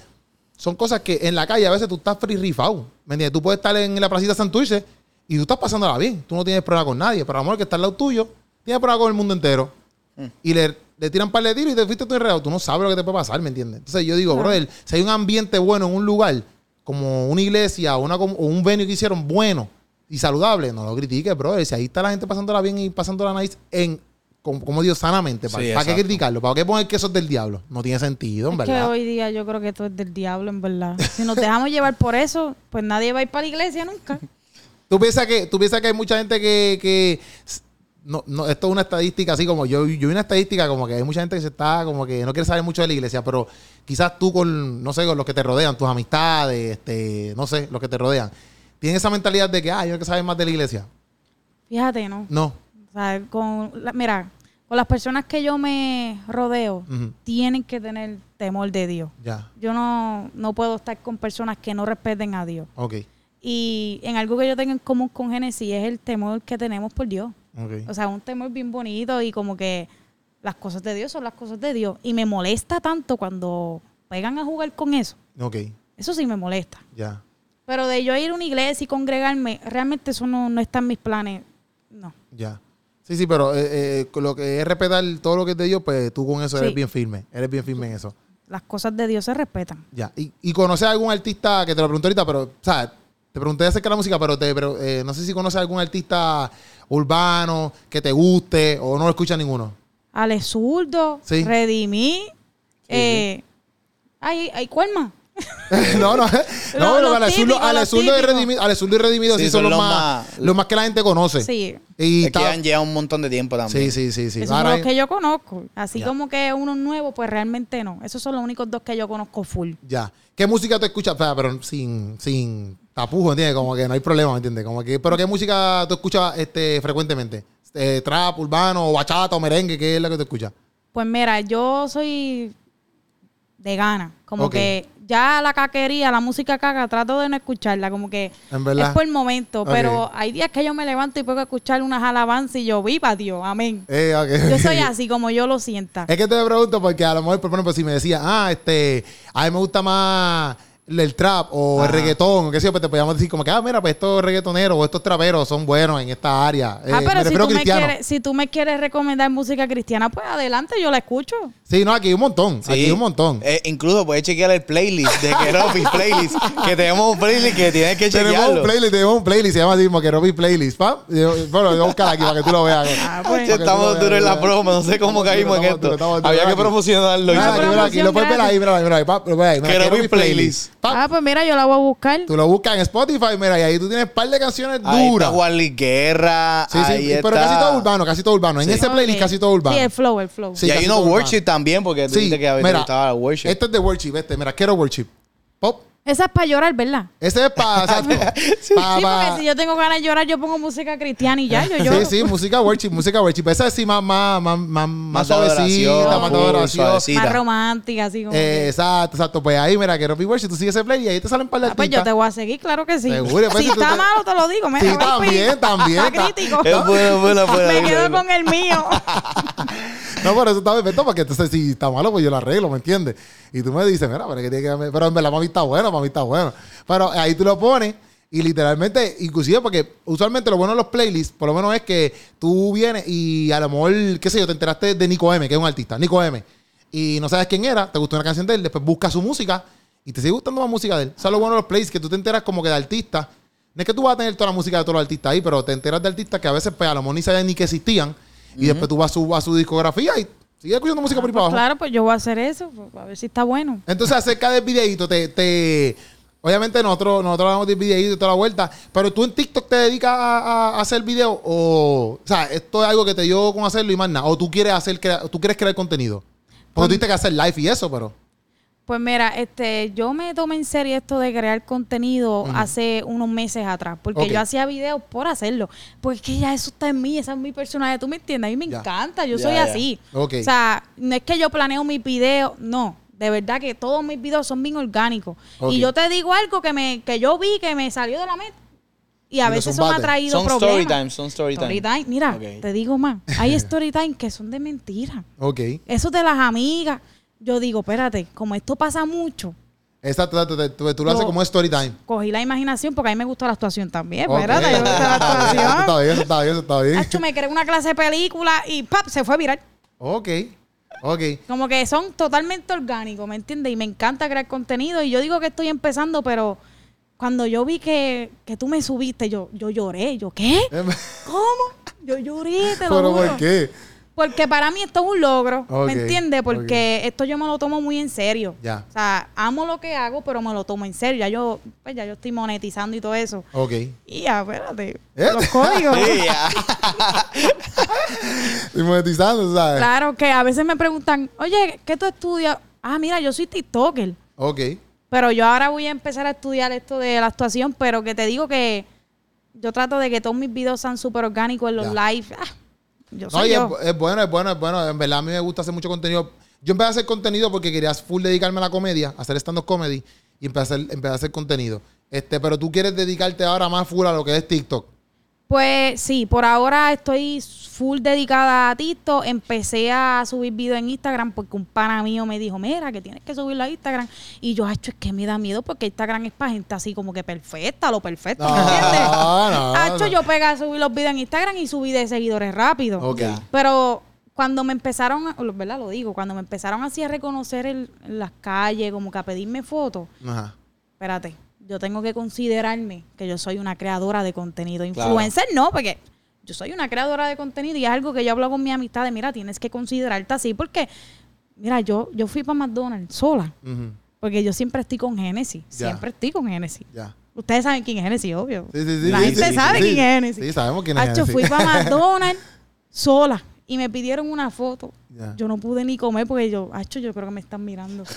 son cosas que en la calle a veces tú estás free rifado. ¿Me entiendes? Tú puedes estar en la placita Santurce y tú estás pasándola bien. Tú no tienes problema con nadie. Pero amor, que está al lado tuyo, tienes problema con el mundo entero. Mm. Y le, le tiran un par de tiros y te fuiste tú enredado. Tú no sabes lo que te puede pasar, ¿me entiendes? Entonces yo digo, Claro. brother, si hay un ambiente bueno en un lugar, como una iglesia o, una, o un venue que hicieron bueno y saludable, no lo critiques, brother. Si ahí está la gente pasándola bien y pasándola nice en... Como, como Dios sanamente, ¿para, Sí, ¿para qué criticarlo? ¿Para qué poner que eso es del diablo? No tiene sentido, en Es que verdad. hoy día yo creo que esto es del diablo, en verdad. Si nos dejamos llevar por eso, pues nadie va a ir para la iglesia nunca. [laughs] ¿Tú piensas que, tú piensas que hay mucha gente que, que no, no, esto es una estadística así como yo, yo vi una estadística como que hay mucha gente que se está como que no quiere saber mucho de la iglesia, pero quizás tú con, no sé, con los que te rodean, tus amistades, este, no sé, los que te rodean, tienen esa mentalidad de que, ah, yo no quiero saber más de la iglesia. Fíjate, ¿no? No. O sea, con la- mira, con las personas que yo me rodeo, tienen que tener temor de Dios. Ya. Yo no, no puedo estar con personas que no respeten a Dios. Ok. Y en algo que yo tengo en común con Génesis es el temor que tenemos por Dios. O sea, un temor bien bonito y como que las cosas de Dios son las cosas de Dios. Y me molesta tanto cuando pegan a jugar con eso. Ok. Eso sí me molesta. Ya. Pero de yo ir a una iglesia y congregarme, realmente eso no, no está en mis planes. No. Ya. Sí, sí, pero eh, eh, con lo que es respetar todo lo que es de Dios, pues tú con eso eres bien firme. Eres bien firme en eso. Las cosas de Dios se respetan. Ya. ¿Y, y conoces a algún artista que te lo pregunté ahorita, pero, sea, te pregunté acerca de la música, pero, te, pero eh, no sé si conoces a algún artista urbano que te guste o no lo escuchas ninguno. Ale Zurdo, Sí. Redimí. eh, Ay, ay, ¿cuál más? [laughs] no, no, [laughs] no, los Ale Zurdo- Ale Zurdo y. Redimido, Ale Zurdo y Redimido sí, Sí, son, los los más, más- los más que la gente conoce. Sí. Y Es que han llevado un montón de tiempo también. sí, sí, sí, sí. Esos Ahora son los hay- que yo conozco. Así Ya. como que unos nuevos, pues realmente no. Esos son los únicos dos que yo conozco full. Ya. ¿Qué música tú escuchas? Pero sin, sin tapujo, ¿entiendes? Como que no hay problema, ¿me entiendes? Como que, pero ¿qué música tú escuchas este, frecuentemente? Eh, trap, urbano, bachata o merengue, ¿qué es la que tú escuchas? Pues mira, yo soy de gana. Como que ya la caquería, la música caca, trato de no escucharla. Como que En verdad. es por el momento. Pero hay días que yo me levanto y puedo escuchar unas alabanzas y yo, viva Dios, amén. Eh. Yo soy [laughs] así como yo lo sienta. Es que te pregunto porque a lo mejor, por ejemplo, si me decía, ah, este, a mí me gusta más el trap o el Ajá. reggaetón, o qué sé yo, pues te podíamos decir como que, ah, mira, pues estos reggaetoneros o estos traperos son buenos en esta área. Eh, Ah, me pero si tú, me quieres, si tú me quieres recomendar música cristiana, pues adelante, yo la escucho. Sí, no, aquí hay un montón. Sí. Aquí hay un montón. Eh, incluso puedes chequear el playlist de Keropi [laughs] Playlist. que tenemos un playlist que tienes que tenemos chequearlo. un playlist, tenemos un playlist, se llama así Playlist. ¿pa? Yo- Bueno, voy a buscar aquí para que tú lo veas. Ah, pues. Estamos veas, duros en la promo, no sé cómo caímos en esto. Había que promocionarlo. Mira, aquí, mira, aquí, lo puedes ver ahí, mira, mira, ahí, Keropi Playlist. Pa, Ah, pues mira, yo la voy a buscar. Tú lo buscas en Spotify, mira, y ahí tú tienes un par de canciones Ahí duras. está Juan Luis Guerra. Sí, sí, ahí pero está- casi todo urbano, casi todo urbano. En ese playlist casi todo urbano. Sí, el flow, el flow. Sí, y hay todo worship urbano. también, porque tú Sí, dijiste que a mira, gustaba el worship. Este es de worship, este, mira, quiero worship. Pop. Esa es para llorar, ¿verdad? Ese es para, [laughs] Sí, porque si yo tengo ganas de llorar, yo pongo música cristiana y ya, yo lloro. Sí, sí, música worship, música worship. Esa es sí más, más, más, más, más Más de suavecita, más adoración. Más romántica, así como. Eh, que- exacto, exacto. Pues ahí, mira, quiero be worship. Tú sigues ese play y ahí te salen un par de Ah, pues yo te voy a seguir, claro que sí. Seguro, pues, si está te- malo, te lo digo. Mira, Sí, también, también, Está crítico. Es bueno, bueno, bueno. Me quedo con el mío. [laughs] No, por eso está perfecto, porque entonces si está malo, pues yo lo arreglo, ¿me entiendes? Y tú me dices, mira, pero, que tiene que pero en verdad, mami está bueno, mami está bueno. Pero ahí tú lo pones y literalmente, inclusive porque usualmente lo bueno de los playlists, por lo menos es que tú vienes y a lo mejor, qué sé yo, te enteraste de Nico M, que es un artista, Nico M, y no sabes quién era, te gustó una canción de él, después buscas su música y te sigue gustando más música de él. Eso es lo bueno de los playlists, que tú te enteras como que de artistas. No es que tú vas a tener toda la música de todos los artistas ahí, pero te enteras de artistas que a veces pues, a lo mejor ni sabían ni que existían. Y después tú vas a su, a su discografía y sigues escuchando música por ahí para Pues abajo. claro, pues yo voy a hacer eso, pues, a ver si está bueno. Entonces, acerca del videíto, te, te- obviamente nosotros, nosotros hablamos del videíto y toda la vuelta, pero tú en TikTok te dedicas a, hacer video o, o sea, esto es algo que te dio con hacerlo y más nada, o tú quieres hacer, crea- tú quieres crear contenido. Porque tú tuviste que hacer live y eso, pero. Pues mira, este, yo me tomé en serio esto de crear contenido hace unos meses atrás, porque yo hacía videos por hacerlo, porque es que ya eso está en mí, esa es mi personalidad, ¿tú me entiendes? A mí me Ya. encanta, yo Ya, soy ya. así. Ok. O sea, no es que yo planeo mis videos, no, de verdad que todos mis videos son bien orgánicos. Y yo te digo algo que me que yo vi que me salió de la mente y a Y veces zumbaste. traído Son problemas. story time, son story time. Story time. Mira, te digo más, hay [laughs] story time que son de mentira. Ok. Eso de las amigas. Yo digo, espérate, como esto pasa mucho, Exacto, tú, tú- tú lo haces Yo- como story time. cogí la imaginación porque a mí me gusta la actuación también. Ok. Espérate, me gusta la [laughs] Eso actuación. está bien, eso está bien, eso está bien. Hacho, me creé una clase de película y ¡pap! se fue a virar. Ok, ok. Como que son totalmente orgánicos, ¿me entiendes? Y me encanta crear contenido. Y yo digo que estoy empezando, pero cuando yo vi que, que tú me subiste, yo, yo lloré. Yo, ¿qué? [laughs] ¿Cómo? Yo lloré, te lo ¿Pero juro. por qué? Porque para mí esto es un logro, ¿me entiendes? Porque esto yo me lo tomo muy en serio. Ya. O sea, amo lo que hago, pero me lo tomo en serio. Ya yo, pues ya yo estoy monetizando y todo eso. Ok. Y ya, espérate. ¿Eh? Los códigos. [laughs] Sí, ya. [laughs] Y monetizando, ¿sabes? Claro que a veces me preguntan, oye, ¿qué tú estudias? Ah, mira, yo soy TikToker. Ok. Pero yo ahora voy a empezar a estudiar esto de la actuación, pero que te digo que yo trato de que todos mis videos sean súper orgánicos en los Ya. live. Ah, yo No, es, bueno, es bueno, es bueno. En verdad, a mí me gusta hacer mucho contenido. Yo empecé a hacer contenido porque quería full dedicarme a la comedia, a hacer stand-up comedy y empecé a hacer, empecé a hacer contenido. Este, pero tú quieres dedicarte ahora más full a lo que es TikTok. Pues sí, por ahora estoy full dedicada a TikTok. Empecé a subir videos en Instagram porque un pana mío me dijo, mira, que tienes que subirlo a Instagram. Y yo, hecho, es que me da miedo porque Instagram es para gente así como que perfecta, lo perfecto, ¿me No, entiendes? no, Hacho, no. yo pegué a subir los videos en Instagram y subí de seguidores rápido. Pero cuando me empezaron, a- ¿verdad? Lo digo, cuando me empezaron así a reconocer el- en las calles, como que a pedirme fotos, Ajá. espérate, yo tengo que considerarme que yo soy una creadora de contenido. Claro. Influencer no, porque yo soy una creadora de contenido y es algo que yo hablo con mi amistad de, mira, tienes que considerarte así porque, mira, yo, yo fui para McDonald's sola, porque yo siempre estoy con Genesis, siempre estoy con Genesis. Ya. Ustedes saben quién es Genesis, obvio. Sí, sí, sí, La gente sabe quién es Genesis. Sí, sabemos quién es Genesis. fui para [laughs] McDonald's sola y me pidieron una foto. Ya. Yo no pude ni comer porque yo, hacho, yo creo que me están mirando. [laughs]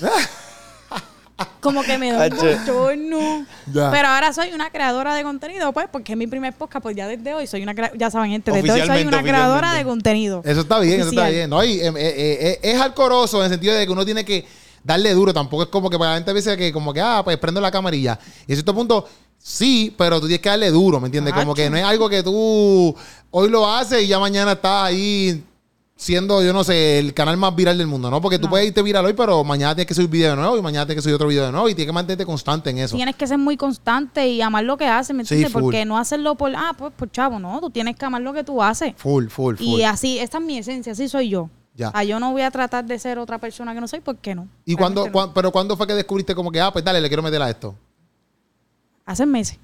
Como que me da un Hacho. bochorno. Ya. Pero ahora soy una creadora de contenido, pues, porque es mi primer podcast, pues ya desde hoy soy una, ya saben gente, desde hoy soy una creadora de contenido. Eso está bien, eso está bien. No, y, eh, eh, eh, es alcoroso en el sentido de que uno tiene que darle duro. Tampoco es como que para la gente dice que como que, ah, pues prendo la camarilla. Y en cierto punto, sí, pero tú tienes que darle duro, ¿me entiendes? Como que no es algo que tú hoy lo haces y ya mañana estás ahí siendo, yo no sé, el canal más viral del mundo, ¿no? Porque tú No. puedes irte viral hoy, pero mañana tienes que subir video de nuevo y mañana tienes que subir otro video de nuevo y tienes que mantenerte constante en eso. Tienes que ser muy constante y amar lo que haces, ¿me entiendes? Porque no hacerlo por, ah, pues por chavo, no, tú tienes que amar lo que tú haces. Full, full, full. Y así, esta es mi esencia, así soy yo. Ya. Ah, yo no voy a tratar de ser otra persona que no soy, ¿por qué no? ¿Y cuándo, no. cuán- pero cuándo fue que descubriste como que, ah, pues dale, le quiero meter a esto? Hace meses.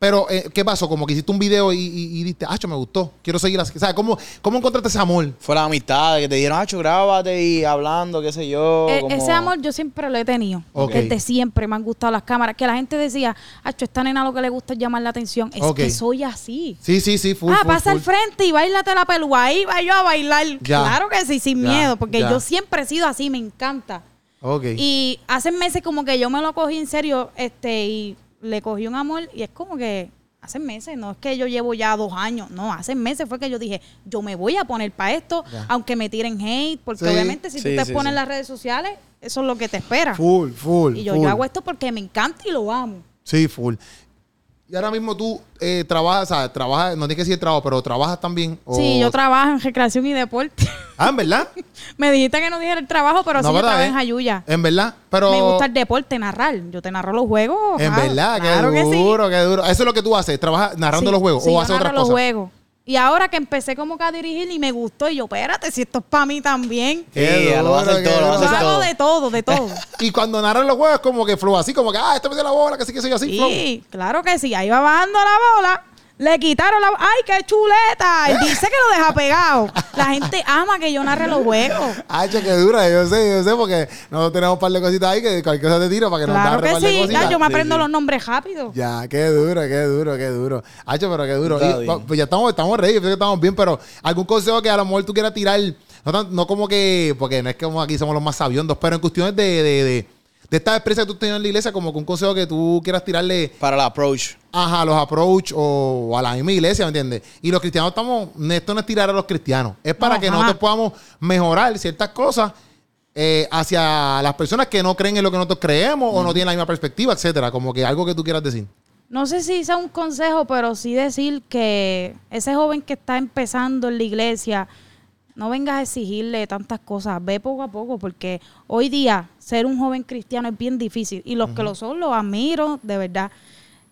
Pero, eh, ¿qué pasó? Como que hiciste un video y, y, y dijiste, ah, me gustó, quiero seguir así. O sea, ¿cómo, ¿cómo encontraste ese amor? Fue la amistad que te dieron, Hacho, grábate y hablando, qué sé yo. E- como- Ese amor yo siempre lo he tenido. Ok. Desde siempre me han gustado las cámaras. Que la gente decía, Acho, esta nena lo que le gusta es llamar la atención. Es Ok. que soy así. Sí, sí, sí, full, ah, full, pasa al full. frente y bailate la pelúa. Ahí va yo a bailar. Ya. Claro que sí, sin Ya, miedo. Porque ya. yo siempre he sido así, me encanta. Ok. Y hace meses como que yo me lo cogí en serio este y le cogí un amor y es como que hace meses, no es que yo llevo ya dos años, no, hace meses fue que yo dije, yo me voy a poner para esto, Ya. aunque me tiren hate, porque Sí. obviamente si Sí, tú te sí, pones sí. en las redes sociales, eso es lo que te espera. Full, full. y yo, full. yo hago esto porque me encanta y lo amo. Sí, full. Y ahora mismo tú eh, trabajas, o sea, trabajas, no tienes que decir trabajo, pero trabajas también. o- Sí, yo trabajo en recreación y deporte. Ah, en verdad. [laughs] me dijiste que no dijera el trabajo, pero No, sí yo ¿verdad, trabajo eh? en Jayuya. En verdad. Pero. Me gusta el deporte, narrar. Yo te narro los juegos. En verdad, claro qué que sí. duro, qué duro. Eso es lo que tú haces, trabajas narrando Sí, los juegos sí, o haces otras los cosas. juegos. Y ahora que empecé como que a dirigir y me gustó, y yo, espérate, si esto es para mí también. Sí, ya lo va a hacer todo, lo va a Yo hacer duro. hago todo. de todo, de todo. [laughs] Y cuando narran los juegos es como que flow, así como que, ah, este me dio la bola, que sí, que soy así, flow. Sí, claro que sí. Ahí va bajando la bola. Le quitaron la... ¡Ay, qué chuleta! Y dice que lo deja pegado. La gente ama que yo narre los juegos. Ay, che, qué dura, yo sé, yo sé, porque nosotros tenemos un par de cositas ahí que cualquier cosa te tiro para que nos Claro narre que un par de sí. cositas. Ya, yo me aprendo sí. los nombres rápido. Ya, qué duro, qué duro, qué duro. Hacho, pero qué duro. Y, pa- pues ya estamos, estamos yo sé que estamos bien, pero algún consejo que a lo mejor tú quieras tirar, no, tan- no como que, porque no es que como aquí somos los más sabiondos, pero en cuestiones de, de, de, de esta experiencia que tú tienes en la iglesia, como que un consejo que tú quieras tirarle Para el approach. Ajá, los approach o a la misma iglesia, ¿me entiendes? Y los cristianos estamos, esto no es tirar a los cristianos, es para que nosotros podamos mejorar ciertas cosas eh, hacia las personas que no creen en lo que nosotros creemos o no tienen la misma perspectiva, etcétera. Como que algo que tú quieras decir. No sé si sea un consejo, pero sí decir que ese joven que está empezando en la iglesia, no vengas a exigirle tantas cosas, ve poco a poco, porque hoy día ser un joven cristiano es bien difícil y los que lo son los admiro, de verdad.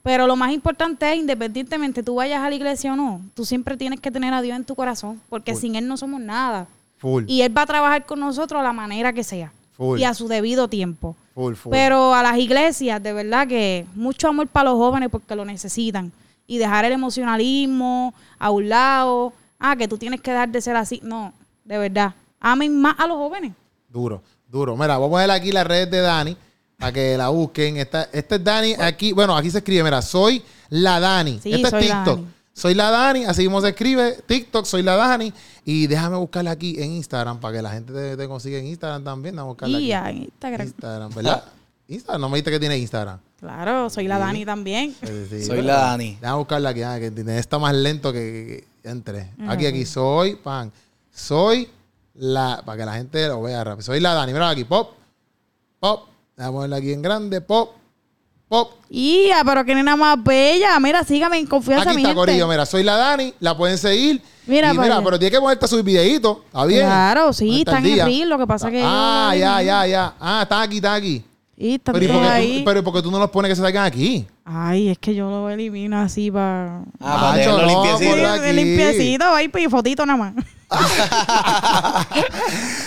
Pero lo más importante es, independientemente tú vayas a la iglesia o no, tú siempre tienes que tener a Dios en tu corazón, porque Full. sin Él no somos nada. Full. Y Él va a trabajar con nosotros a la manera que sea Full. y a su debido tiempo. Pero a las iglesias, de verdad que mucho amor para los jóvenes porque lo necesitan. Y dejar el emocionalismo a un lado. Ah, que tú tienes que dar de ser así. No, de verdad. Amen más a los jóvenes. Duro, duro. Mira, vamos a poner aquí las redes de Dani para que la busquen. Esta, este es Dani aquí. Bueno, aquí se escribe, mira, soy la Dani. Sí, este soy es la TikTok. Dani. Soy la Dani, así mismo se escribe. TikTok, soy la Dani. Y déjame buscarla aquí en Instagram para que la gente te, te consiga en Instagram también. A buscarla Y aquí. en Instagram. Instagram, ¿verdad? [laughs] Instagram, no me dijiste que tiene Instagram. Claro, soy la Dani también. Sí, sí, Soy la Dani. Déjame buscarla aquí, ah, que tiene- está más lento que, que- que entre. Aquí, aquí, soy, pan. Soy la, para que la gente lo vea rápido. Soy la Dani, mira aquí, pop, pop. Déjame ponerla aquí en grande, pop, pop. Y pero que nena más bella. Mira, sígame en confianza, Aquí mi está gente. Corillo, mira, soy la Dani, la pueden seguir. Mira y mira, allá. pero tiene que ponerte a videitos, ¿está bien? Claro, sí, están en reel, lo que pasa que Ah, yo- ya, ya, ya. Ah, están aquí, están aquí. Y Pero ¿y por qué ahí. tú, pero ¿por qué tú no los pones que se salgan aquí? Ay, es que yo lo elimino así para... Ah, para no, limpiecito. limpiecito, ahí y fotito nada más.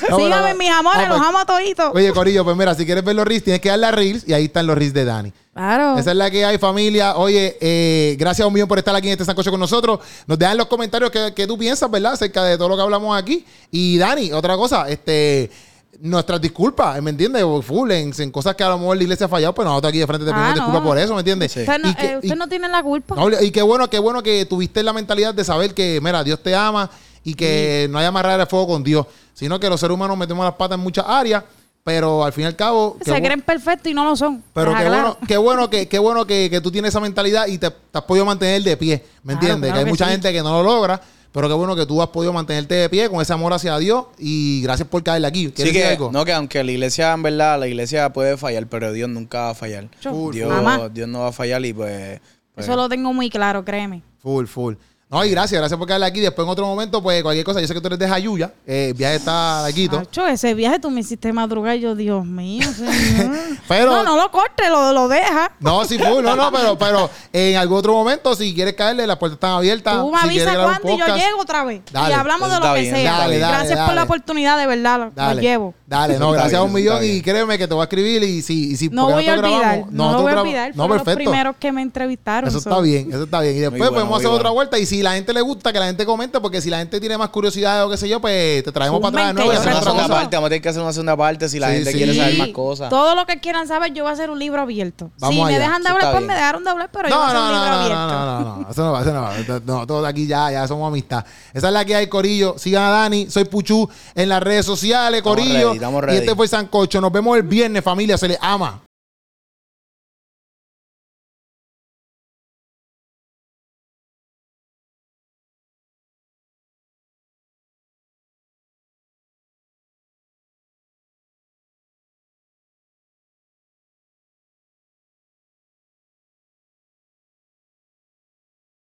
No, Síganme, mis amores, Ah, los pues- amo a toditos. Oye, Corillo, pues mira, si quieres ver los reels, tienes que darle a reels y ahí están los reels de Dani. Claro. Esa es la que hay, familia. Oye, eh, gracias a un millón por estar aquí en este sancocho con nosotros. Nos dejan en los comentarios qué, qué tú piensas, ¿verdad? Acerca de todo lo que hablamos aquí. Y Dani, otra cosa, este, nuestras disculpas, ¿me entiendes? Full, en, en cosas que a lo mejor la iglesia ha fallado, pero nosotros aquí de frente te Ah, pedimos no. disculpas por eso, ¿me entiendes? Sí. Usted no, que- eh, usted y- no tiene la culpa. no, y qué bueno, qué bueno que tuviste la mentalidad de saber que, mira, Dios te ama y que no hay amarrar el fuego con Dios, sino que los seres humanos metemos las patas en muchas áreas, pero al fin y al cabo... Se creen perfectos y no lo son. pero qué bueno, qué bueno que, qué bueno que, que tú tienes esa mentalidad y te, te has podido mantener de pie, ¿me Claro, entiendes? claro que hay que mucha sí. gente que no lo logra, pero qué bueno que tú has podido mantenerte de pie con ese amor hacia Dios y gracias por caerle aquí. Sí ¿Quieres que, algo? no, que aunque la iglesia, en verdad, la iglesia puede fallar, pero Dios nunca va a fallar. Full, Dios. Dios no va a fallar y pues... pues, Eso lo tengo muy claro, créeme. Full, full. No, y gracias, gracias por quedarle aquí. Después en otro momento, pues cualquier cosa, yo sé que tú eres de Jayuya, eh, el viaje está de Quito. Acho, ese viaje tú me hiciste madrugar yo, Dios mío, [laughs] señor. Pero- no, no lo corte, lo, lo deja. No, sí, full, no, no, pero, pero en algún otro momento, si quieres caerle, las puertas están abiertas. Tú me si quieres avisas cuándo y yo llego otra vez. Dale, y hablamos de lo que sea. dale, dale, Gracias por la oportunidad, de verdad. Lo, Dale, lo llevo. Dale, no, gracias a un millón y créeme que te voy a escribir y si, y si No voy a olvidar. grabamos, No lo voy a olvidar. No, Fueron los perfecto. primeros que me entrevistaron. Eso so. está bien, eso está bien. Y después podemos hacer otra vuelta. Y si la gente le gusta, que la gente comente, porque si la gente tiene más curiosidad o qué sé yo, pues te traemos para atrás. ¿no? yo una segunda cosa. parte, vamos a tener que hacer una segunda parte si la Sí, gente sí. quiere saber más cosas. Todo lo que quieran saber, yo voy a hacer un libro abierto. Vamos si me dejan de está pues bien. me dejaron de hablar, pero yo No, voy a hacer no, un no, libro no, abierto. no, no, no, no, eso no va, eso no va. No, todos aquí ya, ya somos amistad. Esa es la que hay, Corillo. Sigan a Dani, soy Puchu en las redes sociales, Estamos Corillo. ready, estamos Y este fue Sancocho. Nos vemos el viernes, familia. Se les ama.